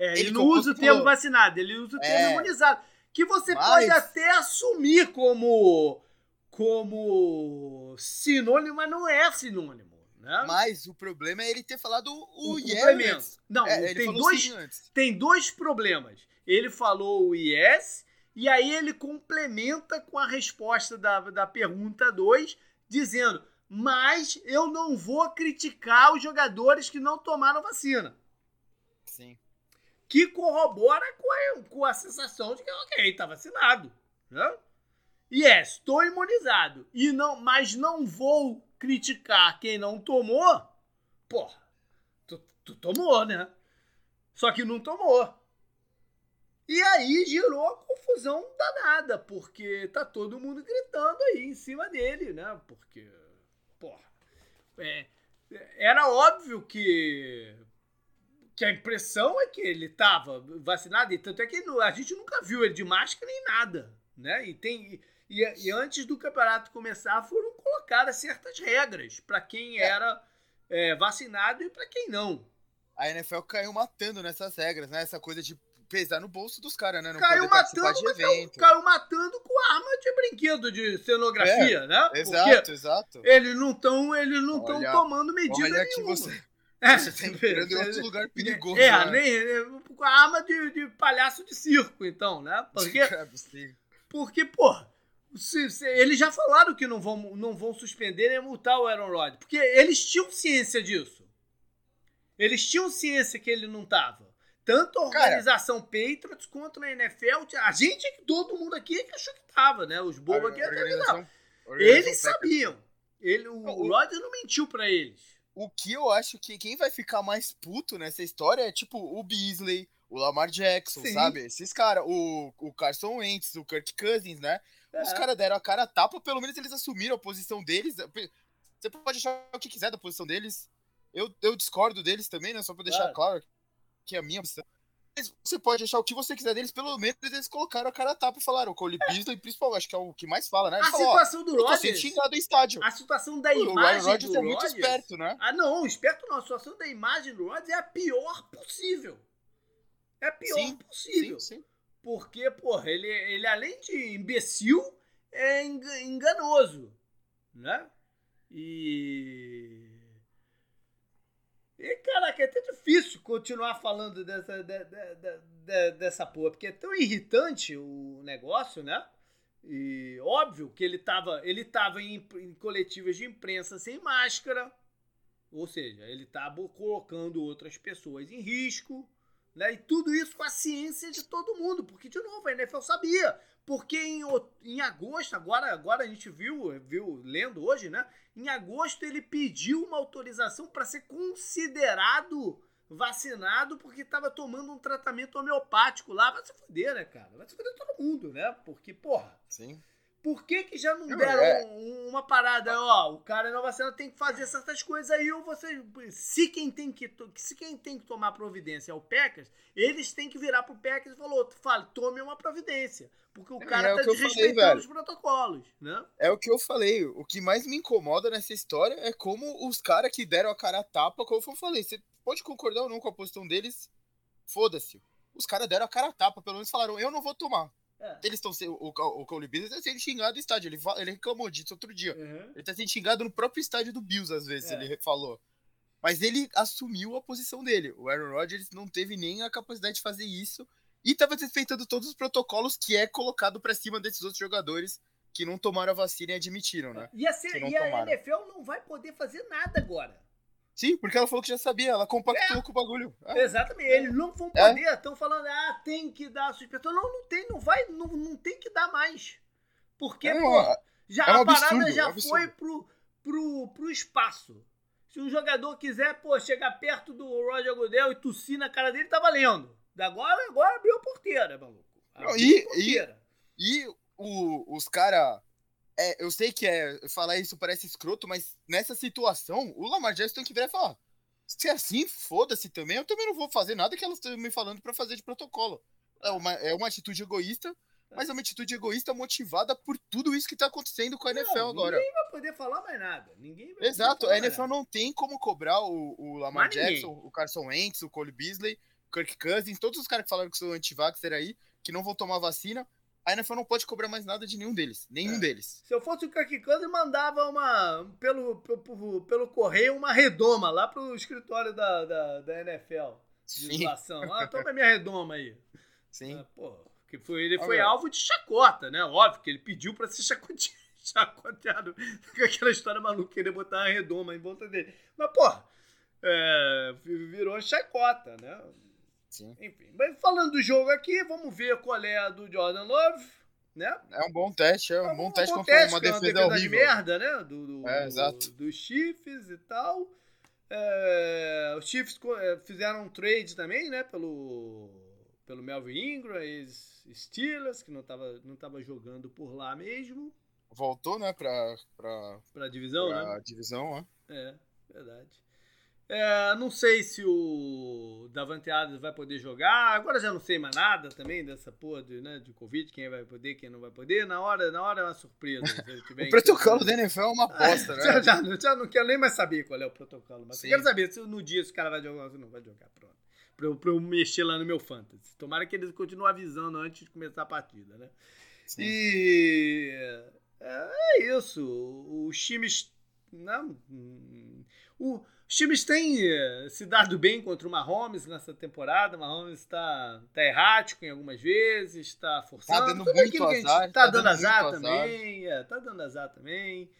É, ele, ele não usa o termo vacinado, ele usa o termo imunizado. que você Mas... pode até assumir como como sinônimo, mas não é sinônimo. Né? Mas o problema é ele ter falado o, o yes. Não, é, tem, dois, tem dois problemas. Ele falou o yes, e aí ele complementa com a resposta da, da pergunta 2, dizendo: Mas eu não vou criticar os jogadores que não tomaram vacina. Que corrobora com a, com a sensação de que, ok, tá vacinado. Né? Yes, estou imunizado. E não, mas não vou criticar quem não tomou. Porra, tu, tu tomou, né? Só que não tomou. E aí gerou a confusão danada, porque tá todo mundo gritando aí em cima dele, né? Porque, porra, é, era óbvio que, que a impressão é que ele tava vacinado, e tanto é que a gente nunca viu ele de máscara nem nada, né? E tem e, e antes do campeonato começar, foram colocadas certas regras para quem é. era é, vacinado e para quem não. A NFL caiu matando nessas regras, né? Essa coisa de pesar no bolso dos caras, né? Não caiu matando, de evento. Caiu, caiu, matando com arma de brinquedo de cenografia, é, né? Exato, Porque exato. Eles não estão, eles não estão tomando medida olha nenhuma. Que você... É, você tá entrando em outro lugar perigoso. É, né? nem, com a arma de, de palhaço de circo, então, né? Porque, porque porra, se, se, eles já falaram que não vão, não vão suspender nem multar o Aaron Rodgers. Porque eles tinham ciência disso. Eles tinham ciência que ele não tava. Tanto a organização Cara, Patriots quanto a NFL. A gente, todo mundo aqui que achou que tava, né? Os bobos aqui organização, Eles sabiam. Ele, o, o Rodgers não mentiu para eles. O que eu acho que quem vai ficar mais puto nessa história é tipo o Beasley, o Lamar Jackson, Sim. sabe? Esses caras, o, o Carson Wentz, o Kirk Cousins, né? É. Os caras deram a cara a tapa, pelo menos eles assumiram a posição deles. Você pode achar o que quiser da posição deles. Eu, eu discordo deles também, né? Só pra deixar claro, claro que é a minha posição. Mas você pode achar o que você quiser deles, pelo menos eles colocaram a cara a tapa e falaram. O Cole é. Beasley, principalmente, acho que é o que mais fala, né? Ele a falou, situação do Rodgers. xingado do estádio. A situação da imagem. O Ryan Rodgers é muito esperto, né? Ah, não, esperto não. A situação da imagem do Rodgers é a pior possível. É a pior sim, possível. Sim, sim. Porque, porra, ele, ele além de imbecil, é enganoso, né? E. E, caraca, é até difícil continuar falando dessa, de, de, de, dessa porra, porque é tão irritante o negócio, né? E óbvio que ele tava, ele tava em, em coletivas de imprensa sem máscara, ou seja, ele tava colocando outras pessoas em risco, né? E tudo isso com a ciência de todo mundo, porque, de novo, a NFL sabia. Porque em, em agosto, agora, agora a gente viu, viu lendo hoje, né? Em agosto ele pediu uma autorização para ser considerado vacinado porque estava tomando um tratamento homeopático lá. Vai se fuder, né, cara? Vai se fuder todo mundo, né? Porque, porra. Sim. Por que, que já não deram é. uma parada? Ó, o cara não vacina tem que fazer certas coisas aí, ou você. Se quem tem que, se quem tem que tomar providência é o Packers, eles têm que virar pro Packers e falou: fala, tome uma providência. Porque o é, cara é, tá desrespeitando falei, os protocolos, né? É o que eu falei. O que mais me incomoda nessa história é como os caras que deram a cara a tapa, como eu falei, você pode concordar ou não com a posição deles, foda-se. Os caras deram a cara a tapa, pelo menos falaram, eu não vou tomar. É. Eles estão sendo. O, o Cole Beasley está sendo xingado no estádio. Ele, ele reclamou disso outro dia. Uhum. Ele está sendo xingado no próprio estádio do Bills, às vezes, é. ele falou. Mas ele assumiu a posição dele. O Aaron Rodgers não teve nem a capacidade de fazer isso. E estava respeitando todos os protocolos que é colocado para cima desses outros jogadores que não tomaram a vacina e admitiram, né? E a, e a NFL não vai poder fazer nada agora. Sim, porque ela falou que já sabia, ela compactou é. com o bagulho. É. Exatamente, eles não vão é. poder, estão falando, ah, tem que dar a suspensão. Não, não tem, não vai, não, não tem que dar mais. Porque, é, pô, já, é um a parada absurdo, já foi pro, pro, pro espaço. Se um jogador quiser, pô, chegar perto do Roger Goodell e tossir na cara dele, tá valendo. Agora, agora abriu a porteira, maluco. Abriu e, a porteira. E, e os caras é, eu sei que é falar isso parece escroto, mas nessa situação, o Lamar Jackson tem que virar e falar: se é assim, foda-se também, eu também não vou fazer nada que elas estão me falando para fazer de protocolo. É uma, é uma atitude egoísta, mas é uma atitude egoísta motivada por tudo isso que tá acontecendo com a NFL não, agora. Ninguém vai poder falar mais nada. Ninguém vai Exato, a NFL não tem como cobrar o, o Lamar mas Jackson, ninguém. o Carson Wentz, o Cole Beasley, o Kirk Cousins, todos os caras que falaram que são anti-vaxxer aí, que não vão tomar vacina a NFL não pode cobrar mais nada de nenhum deles. Nenhum é. deles. Se eu fosse o Kirk Cousins, mandava uma, pelo, pelo, pelo correio uma redoma lá pro escritório da, da, da NFL. De inflação. Ah, toma minha redoma aí. Sim. Ah, pô, que foi, ele foi alvo de chacota, né? Óbvio que ele pediu pra ser chacoteado, chacoteado com aquela história maluca, querer botar uma redoma em volta dele. Mas, pô, é, virou chacota, né? Sim. Enfim, mas falando do jogo aqui, vamos ver qual é a do Jordan Love, né? É um bom teste, é um, é um bom, teste contra teste, uma defesa, é uma defesa de merda, né? Do, do, é, exato. dos Chiefs e tal. É, os Chiefs é, fizeram um trade também, né? Pelo, pelo Melvin Ingram, ex Steelers, que não estava não tava jogando por lá mesmo. Voltou, né? Pra, pra, pra divisão, pra né? divisão, né? É, verdade. É, não sei se o Davante Adams vai poder jogar. Agora já não sei mais nada também dessa porra de, né, de Covid, quem vai poder, quem não vai poder. Na hora, na hora é uma surpresa. o protocolo da NFL é uma aposta, né? Já, já, já, não quero nem mais saber qual é o protocolo. Mas eu quero saber se no dia se o cara vai jogar ou se não vai jogar. Pronto. Pra eu, pra eu mexer lá no meu fantasy. Tomara que eles continuem avisando antes de começar a partida, né? Sim. E é, é isso. Os times. Não, o, os times têm eh, se dado bem contra o Mahomes nessa temporada. O Mahomes está tá errático em algumas vezes, está forçando. Tá dando muito azar. Está tá dando, dando azar também. Está é, tá dando azar também.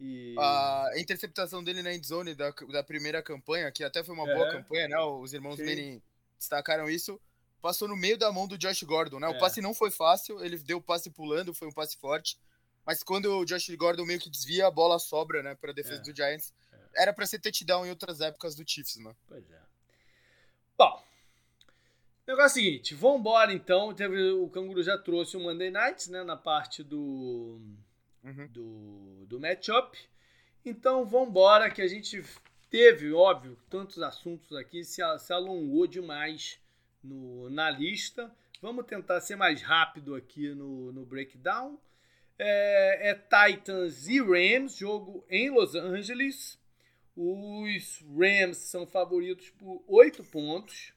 E... A interceptação dele na endzone da, da primeira campanha, que até foi uma é. boa campanha, né? Os irmãos dele destacaram isso. Passou no meio da mão do Josh Gordon, né? É. O passe não foi fácil, ele deu o passe pulando, foi um passe forte. Mas quando o Josh Gordon meio que desvia, a bola sobra, né, para a defesa é. do Giants era para ser touchdown em outras épocas do Chiefs, né? Pois é. Bom, o negócio é o seguinte, vamos embora então. Teve, o Canguru já trouxe o Monday Nights, né, na parte do, uhum. do, do matchup. Então vamos embora que a gente teve, óbvio, tantos assuntos aqui, se, se alongou demais no, na lista. Vamos tentar ser mais rápido aqui no, no breakdown. É, é, Titans e Rams, jogo em Los Angeles. Os Rams são favoritos por 8 pontos.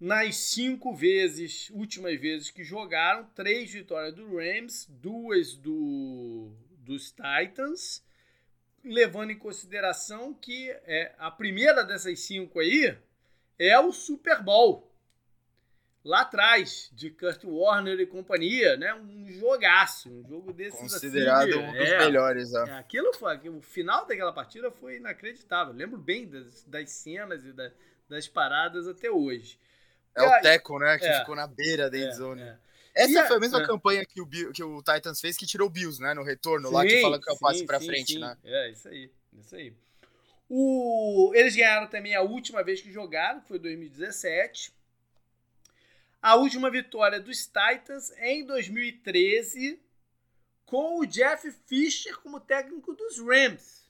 Nas cinco vezes, últimas vezes que jogaram, três vitórias do Rams, duas do, dos Titans, levando em consideração que é, a primeira dessas cinco aí é o Super Bowl lá atrás, de Kurt Warner e companhia, né? Um jogaço, um jogo desses Considerado assim, um dos é, melhores, é. Aquilo foi, o final daquela partida foi inacreditável. lembro bem das, das cenas e da, das paradas até hoje. É o Teco, né? Que é, ficou na beira da endzone. É, Essa e foi a, mesma é. campanha que o, que o Titans fez que tirou o Bills, né? No retorno, sim, lá que fala que é o passe pra sim, frente, sim. né? É, isso aí. Isso aí. O, eles ganharam também a última vez que jogaram, que foi 2017 a última vitória dos Titans em 2013 com o Jeff Fisher como técnico dos Rams.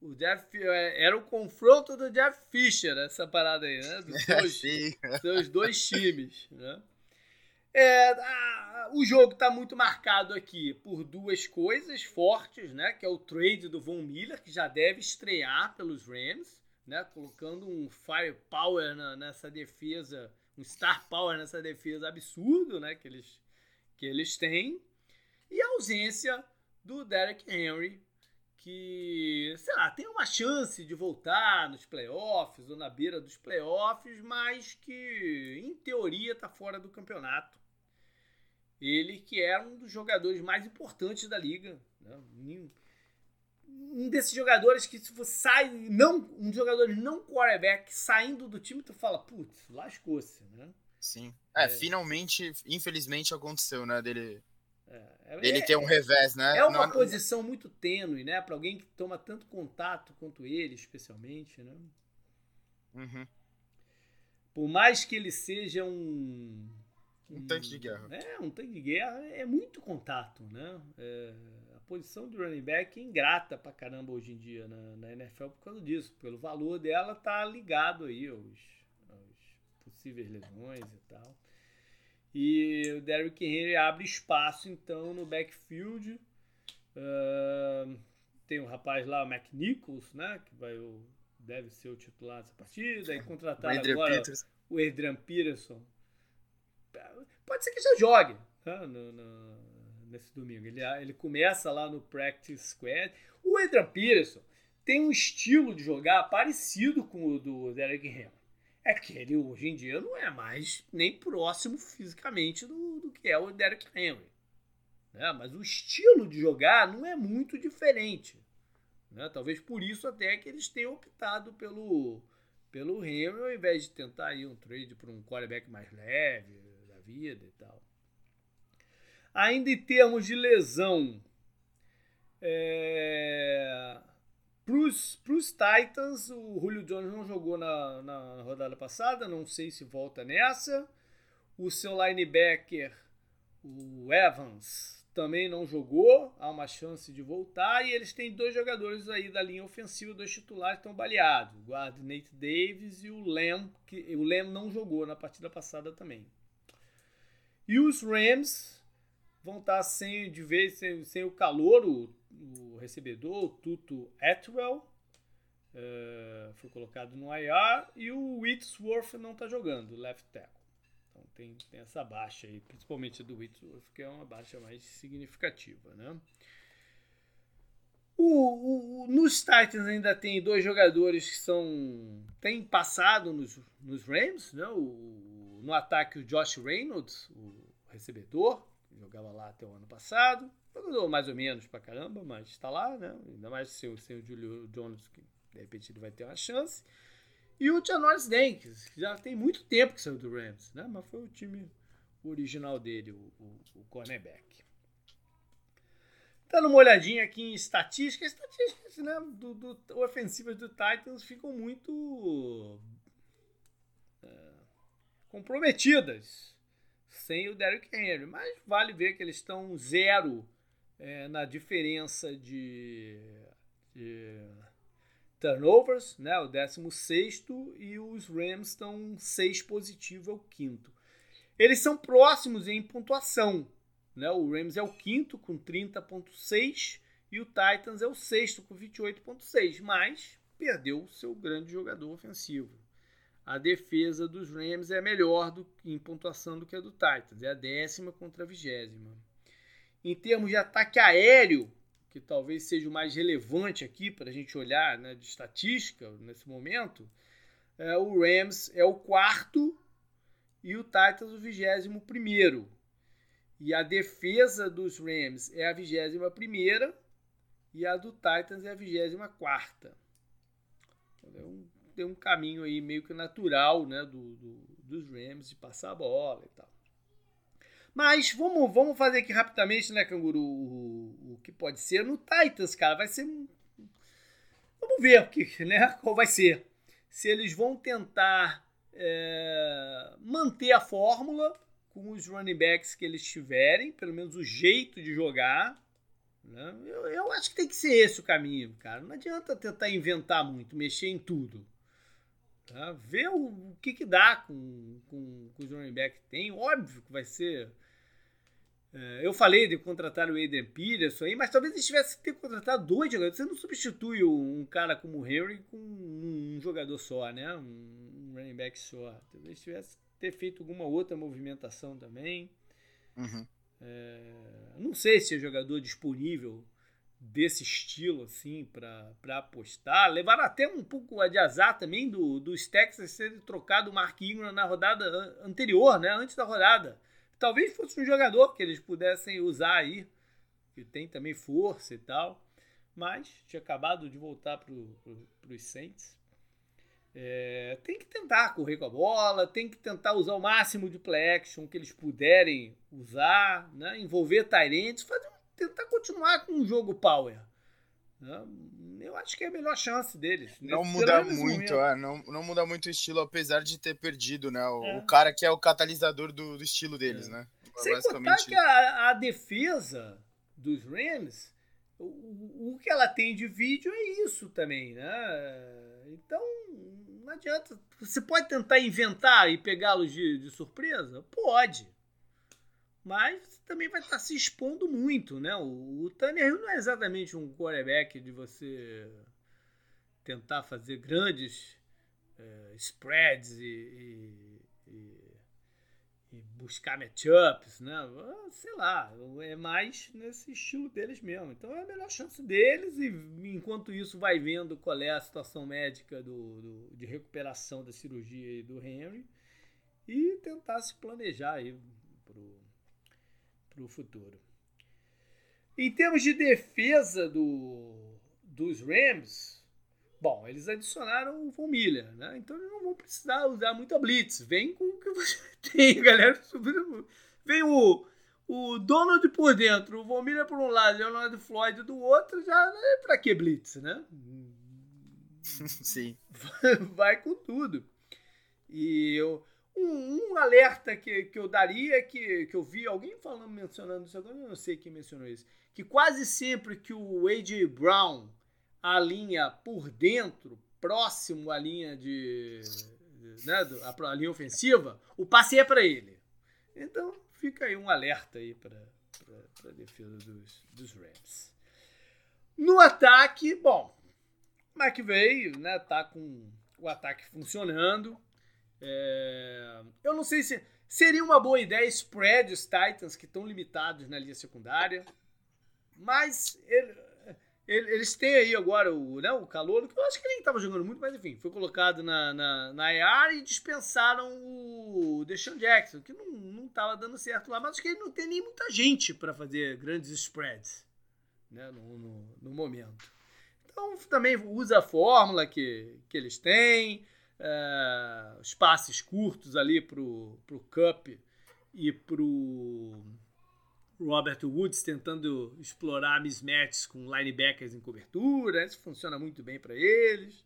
O Jeff, é, era o confronto do Jeff Fisher, essa parada aí, né? Dos seus, seus dois times, né? É, a, o jogo está muito marcado aqui por duas coisas fortes, né? Que é o trade do Von Miller, que já deve estrear pelos Rams, né? Colocando um firepower na, nessa defesa um star power nessa defesa absurdo, né, que eles, que eles têm, e a ausência do Derek Henry, que, sei lá, tem uma chance de voltar nos playoffs ou na beira dos playoffs, mas que, em teoria, está fora do campeonato. Ele que é um dos jogadores mais importantes da liga. Né? Um desses jogadores que se você sai, não, um jogador não quarterback saindo do time, tu fala, putz, lascou-se, né? Sim. É, é, finalmente, infelizmente aconteceu, né, dele é, dele é, ter um revés, né? É uma não, posição muito tênue, né, para alguém que toma tanto contato quanto ele, especialmente, né? Uhum. Por mais que ele seja um um, um tanque de guerra. É, um tanque de guerra é muito contato, né? É, posição de running back ingrata pra caramba hoje em dia na, na, NFL por causa disso. Pelo valor dela tá ligado aí aos, aos possíveis lesões e tal. E o Derrick Henry abre espaço então no backfield. Uh, tem um rapaz lá, o McNichols, né? Que vai, deve ser o titular dessa partida. E contratar agora Peters. o Adrian Peterson pode ser que já jogue né, no, no, nesse domingo. Ele, ele começa lá no Practice Squad. O Adrian Peterson tem um estilo de jogar parecido com o do Derek Henry. É que ele hoje em dia não é mais nem próximo fisicamente do, do que é o Derek Henry. Né? Mas o estilo de jogar não é muito diferente. Né? Talvez por isso até que eles tenham optado pelo, pelo Henry ao invés de tentar ir um trade para um quarterback mais leve da vida e tal. Ainda em termos de lesão, é... para os Titans, o Julio Jones não jogou na, na rodada passada, não sei se volta nessa. O seu linebacker, o Evans, também não jogou, há uma chance de voltar. E eles têm dois jogadores aí da linha ofensiva, dois titulares estão baleados: o guarda Nate Davis e o Lem, que o Lem não jogou na partida passada também. E os Rams vão estar sem, de vez sem, sem o calor, o, o recebedor, o Tuto Atwell, uh, foi colocado no IR, e o Whitworth não está jogando, left tackle. Então tem, tem essa baixa aí, principalmente do Whitworth, que é uma baixa mais significativa, né? O, o, nos Titans ainda tem dois jogadores que são têm passado nos, nos Rams, né? O, no ataque o Josh Reynolds, o recebedor, jogava lá até o ano passado. Jogou mais ou menos pra caramba, mas está lá, né? Ainda mais sem, sem o Julio Jones, que de repente ele vai ter uma chance. E o Janoris Dankes, que já tem muito tempo que saiu do Rams, né? Mas foi o time original dele, o, o, o cornerback. Dando uma olhadinha aqui em estatísticas, estatísticas né, do, do, ofensivas do Titans ficam muito é, comprometidas sem o Derrick Henry. Mas vale ver que eles estão zero é, na diferença de, de, turnovers, né? o 16 e os Rams estão 6 positivo, é o quinto. Eles são próximos em pontuação. Né? O Rams é o quinto com 30,6 e o Titans é o sexto com 28,6, mas perdeu o seu grande jogador ofensivo a defesa dos Rams é melhor do, em pontuação do que a do Titans. É a décima contra a vigésima. Em termos de ataque aéreo, que talvez seja o mais relevante aqui para a gente olhar né, de estatística nesse momento, é, o Rams é o quarto e o Titans o vigésimo primeiro. E a defesa dos Rams é a vigésima primeira e a do Titans é a vigésima quarta. Então, é um tem um caminho aí meio que natural né, do, do, dos Rams de passar a bola e tal. Mas vamos, vamos fazer aqui rapidamente, né, Canguru, o, o que pode ser no Titans, cara. Vai ser. Vamos ver que, né, qual vai ser. Se eles vão tentar é, manter a fórmula com os running backs que eles tiverem, pelo menos o jeito de jogar. Né? Eu, eu acho que tem que ser esse o caminho, cara. Não adianta tentar inventar muito, mexer em tudo. Tá? Ver o, o, que, que dá com, com, com os running back que tem. Óbvio que vai ser. É, eu falei de contratar o Adrian Peterson aí, mas talvez eles tivessem que ter contratado dois jogadores. Você não substitui um cara como o Henry com um, jogador só, né? Um, um running back só. Talvez tivesse que ter feito alguma outra movimentação também. Uhum. É, não sei se é jogador disponível desse estilo assim para apostar. Levaram até um pouco de azar também do, dos Texas terem trocado o Mark Ingram na rodada anterior, né? antes da rodada. Talvez fosse um jogador que eles pudessem usar aí, que tem também força e tal, mas tinha acabado de voltar para pro, os Saints. É, tem que tentar correr com a bola, tem que tentar usar o máximo de play action que eles puderem usar, né? envolver Tyrants, fazer um tentar continuar com o jogo power. Né? Eu acho que é a melhor chance deles. Não muda muito, é, não, não muda muito o estilo, apesar de ter perdido, né? O, é. o cara que é o catalisador do, do estilo deles, é. né? Sem contar que a, a defesa dos Rams, o, o que ela tem de vídeo é isso também, né? Então, não adianta. Você pode tentar inventar e pegá-los de, de surpresa? Pode mas também vai estar se expondo muito, né? O, o Tannehill não é exatamente um quarterback de você tentar fazer grandes é, spreads e, e, buscar matchups, né? Sei lá, é mais nesse estilo deles mesmo. Então é a melhor chance deles e enquanto isso vai vendo qual é a situação médica do, do de recuperação da cirurgia do Henry e tentar se planejar aí pro, pro futuro. Em termos de defesa do, dos Rams, bom, eles adicionaram o Von Miller, né? Então eles não vão precisar usar muita blitz. Vem com o que você tem, galera. Vem o, o Donald por dentro, o Von Miller por um lado, o Leonardo Floyd do outro, já é pra que blitz, né? Sim. Vai com tudo. E eu, um, um, alerta que, que eu daria é que, que eu vi alguém falando, mencionando isso agora, eu não sei quem mencionou isso que quase sempre que o A.J. Brown alinha por dentro, próximo à linha de. Né, a, linha ofensiva, o passe é para ele. Então fica aí um alerta aí para a defesa dos, dos Rams. No ataque, bom, McVeigh né, tá com o ataque funcionando. É, eu não sei se seria uma boa ideia spread os Titans que estão limitados na linha secundária. Mas ele, ele, eles têm aí agora o, né, o calor, que eu acho que nem estava jogando muito, mas enfim, foi colocado na, na, na EAR e dispensaram o Deshaun Jackson, que não estava dando certo lá, mas acho que ele não tem nem muita gente para fazer grandes spreads né, no, no, no, momento. Então também usa a fórmula que, que eles têm, é, os passes curtos ali para o Cup e para o Robert Woods tentando explorar mismatches com linebackers em cobertura. Isso funciona muito bem para eles.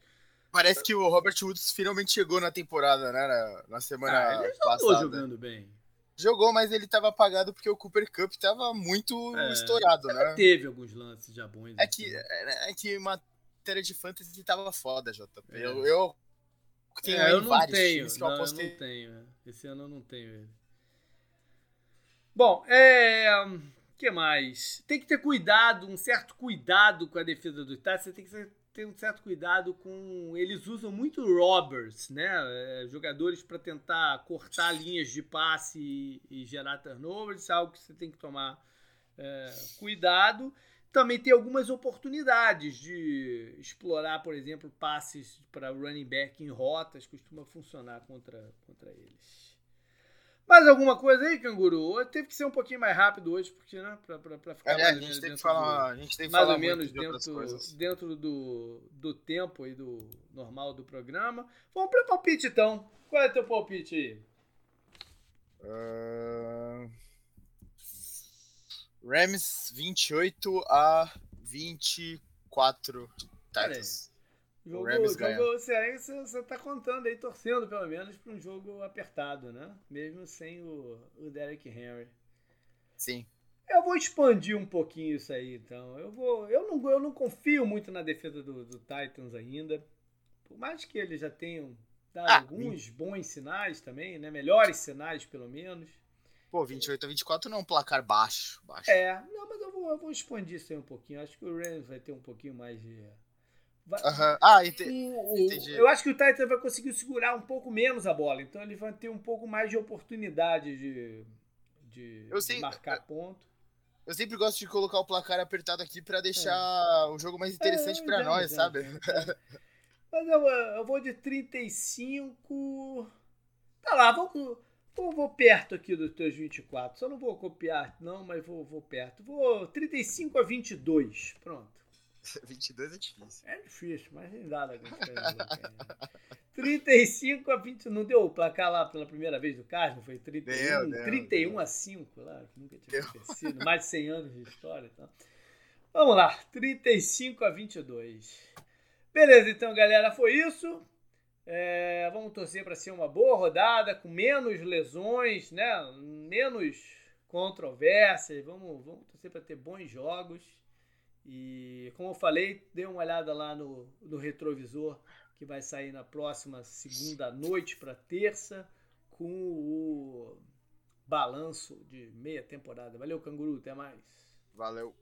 Parece que o Robert Woods finalmente chegou na temporada, né? Na, na semana ah, ele passada. jogando bem. Jogou, mas ele estava apagado porque o Cooper Cup estava muito é, estourado, né? Teve alguns lances já bons. É que, assim. é, é que matéria de fantasy estava foda, JP. É. Eu, eu tenho é, eu não tenho, que eu não, apostei. Eu não tenho. Esse ano eu não tenho ele. Bom, é. que mais? Tem que ter cuidado, um certo cuidado com a defesa do Titans. Você tem que ter um certo cuidado com. Eles usam muito robbers, né? É, jogadores para tentar cortar linhas de passe e, e, gerar turnovers. Isso é algo que você tem que tomar é, cuidado. Também tem algumas oportunidades de explorar, por exemplo, passes para running back em rotas, costuma funcionar contra, contra eles. Mais alguma coisa aí, canguru? Teve que ser um pouquinho mais rápido hoje, porque, né? Pra, pra, pra ficar é, mais a gente tem que falar, a gente tem que mais falar ou menos dentro, dentro do, do tempo e do normal do programa. Vamos para o palpite então. Qual é o teu palpite aí? Uh... Rams 28 a 24 Titans. Jogo, jogo você, aí você, você tá contando aí, torcendo pelo menos para um jogo apertado, né? Mesmo sem o, o Derek Henry. Sim. Eu vou expandir um pouquinho isso aí, então. Eu vou, eu não, eu não confio muito na defesa do, do Titans ainda. Por mais que eles já tenham dado ah, alguns bons sinais também, né? Melhores sinais, pelo menos. Pô, 28 a 24 não é um placar baixo. baixo. É, não, mas eu vou, eu vou expandir isso aí um pouquinho. Acho que o Rams vai ter um pouquinho mais de Uhum. Ah, entendi. entendi. Eu acho que o Titan vai conseguir segurar um pouco menos a bola, então ele vai ter um pouco mais de oportunidade de, de, de marcar eu, ponto. Eu sempre gosto de colocar o placar apertado aqui para deixar é. o jogo mais interessante é, para nós, sabe? Mas eu, eu, vou de 35. Tá lá, vou, vou, vou perto aqui dos teus 24. Só não vou copiar, não, mas vou, vou perto. Vou 35 a 22. Pronto. 22 é difícil. É difícil, mas nem dá 35 a 20. Não deu o placar lá pela primeira vez do Carlos? Não foi 31, deu, deu, 31 deu. a 5 lá, que nunca tinha acontecido. Mais de 100 anos de história. Então. Vamos lá, 35 a 22. Beleza, então, galera, foi isso. É, vamos torcer para ser uma boa rodada, com menos lesões, né? menos controvérsias. Vamos, vamos torcer para ter bons jogos. E como eu falei, dê uma olhada lá no, no retrovisor que vai sair na próxima segunda noite para terça com o balanço de meia temporada. Valeu, canguru, até mais. Valeu.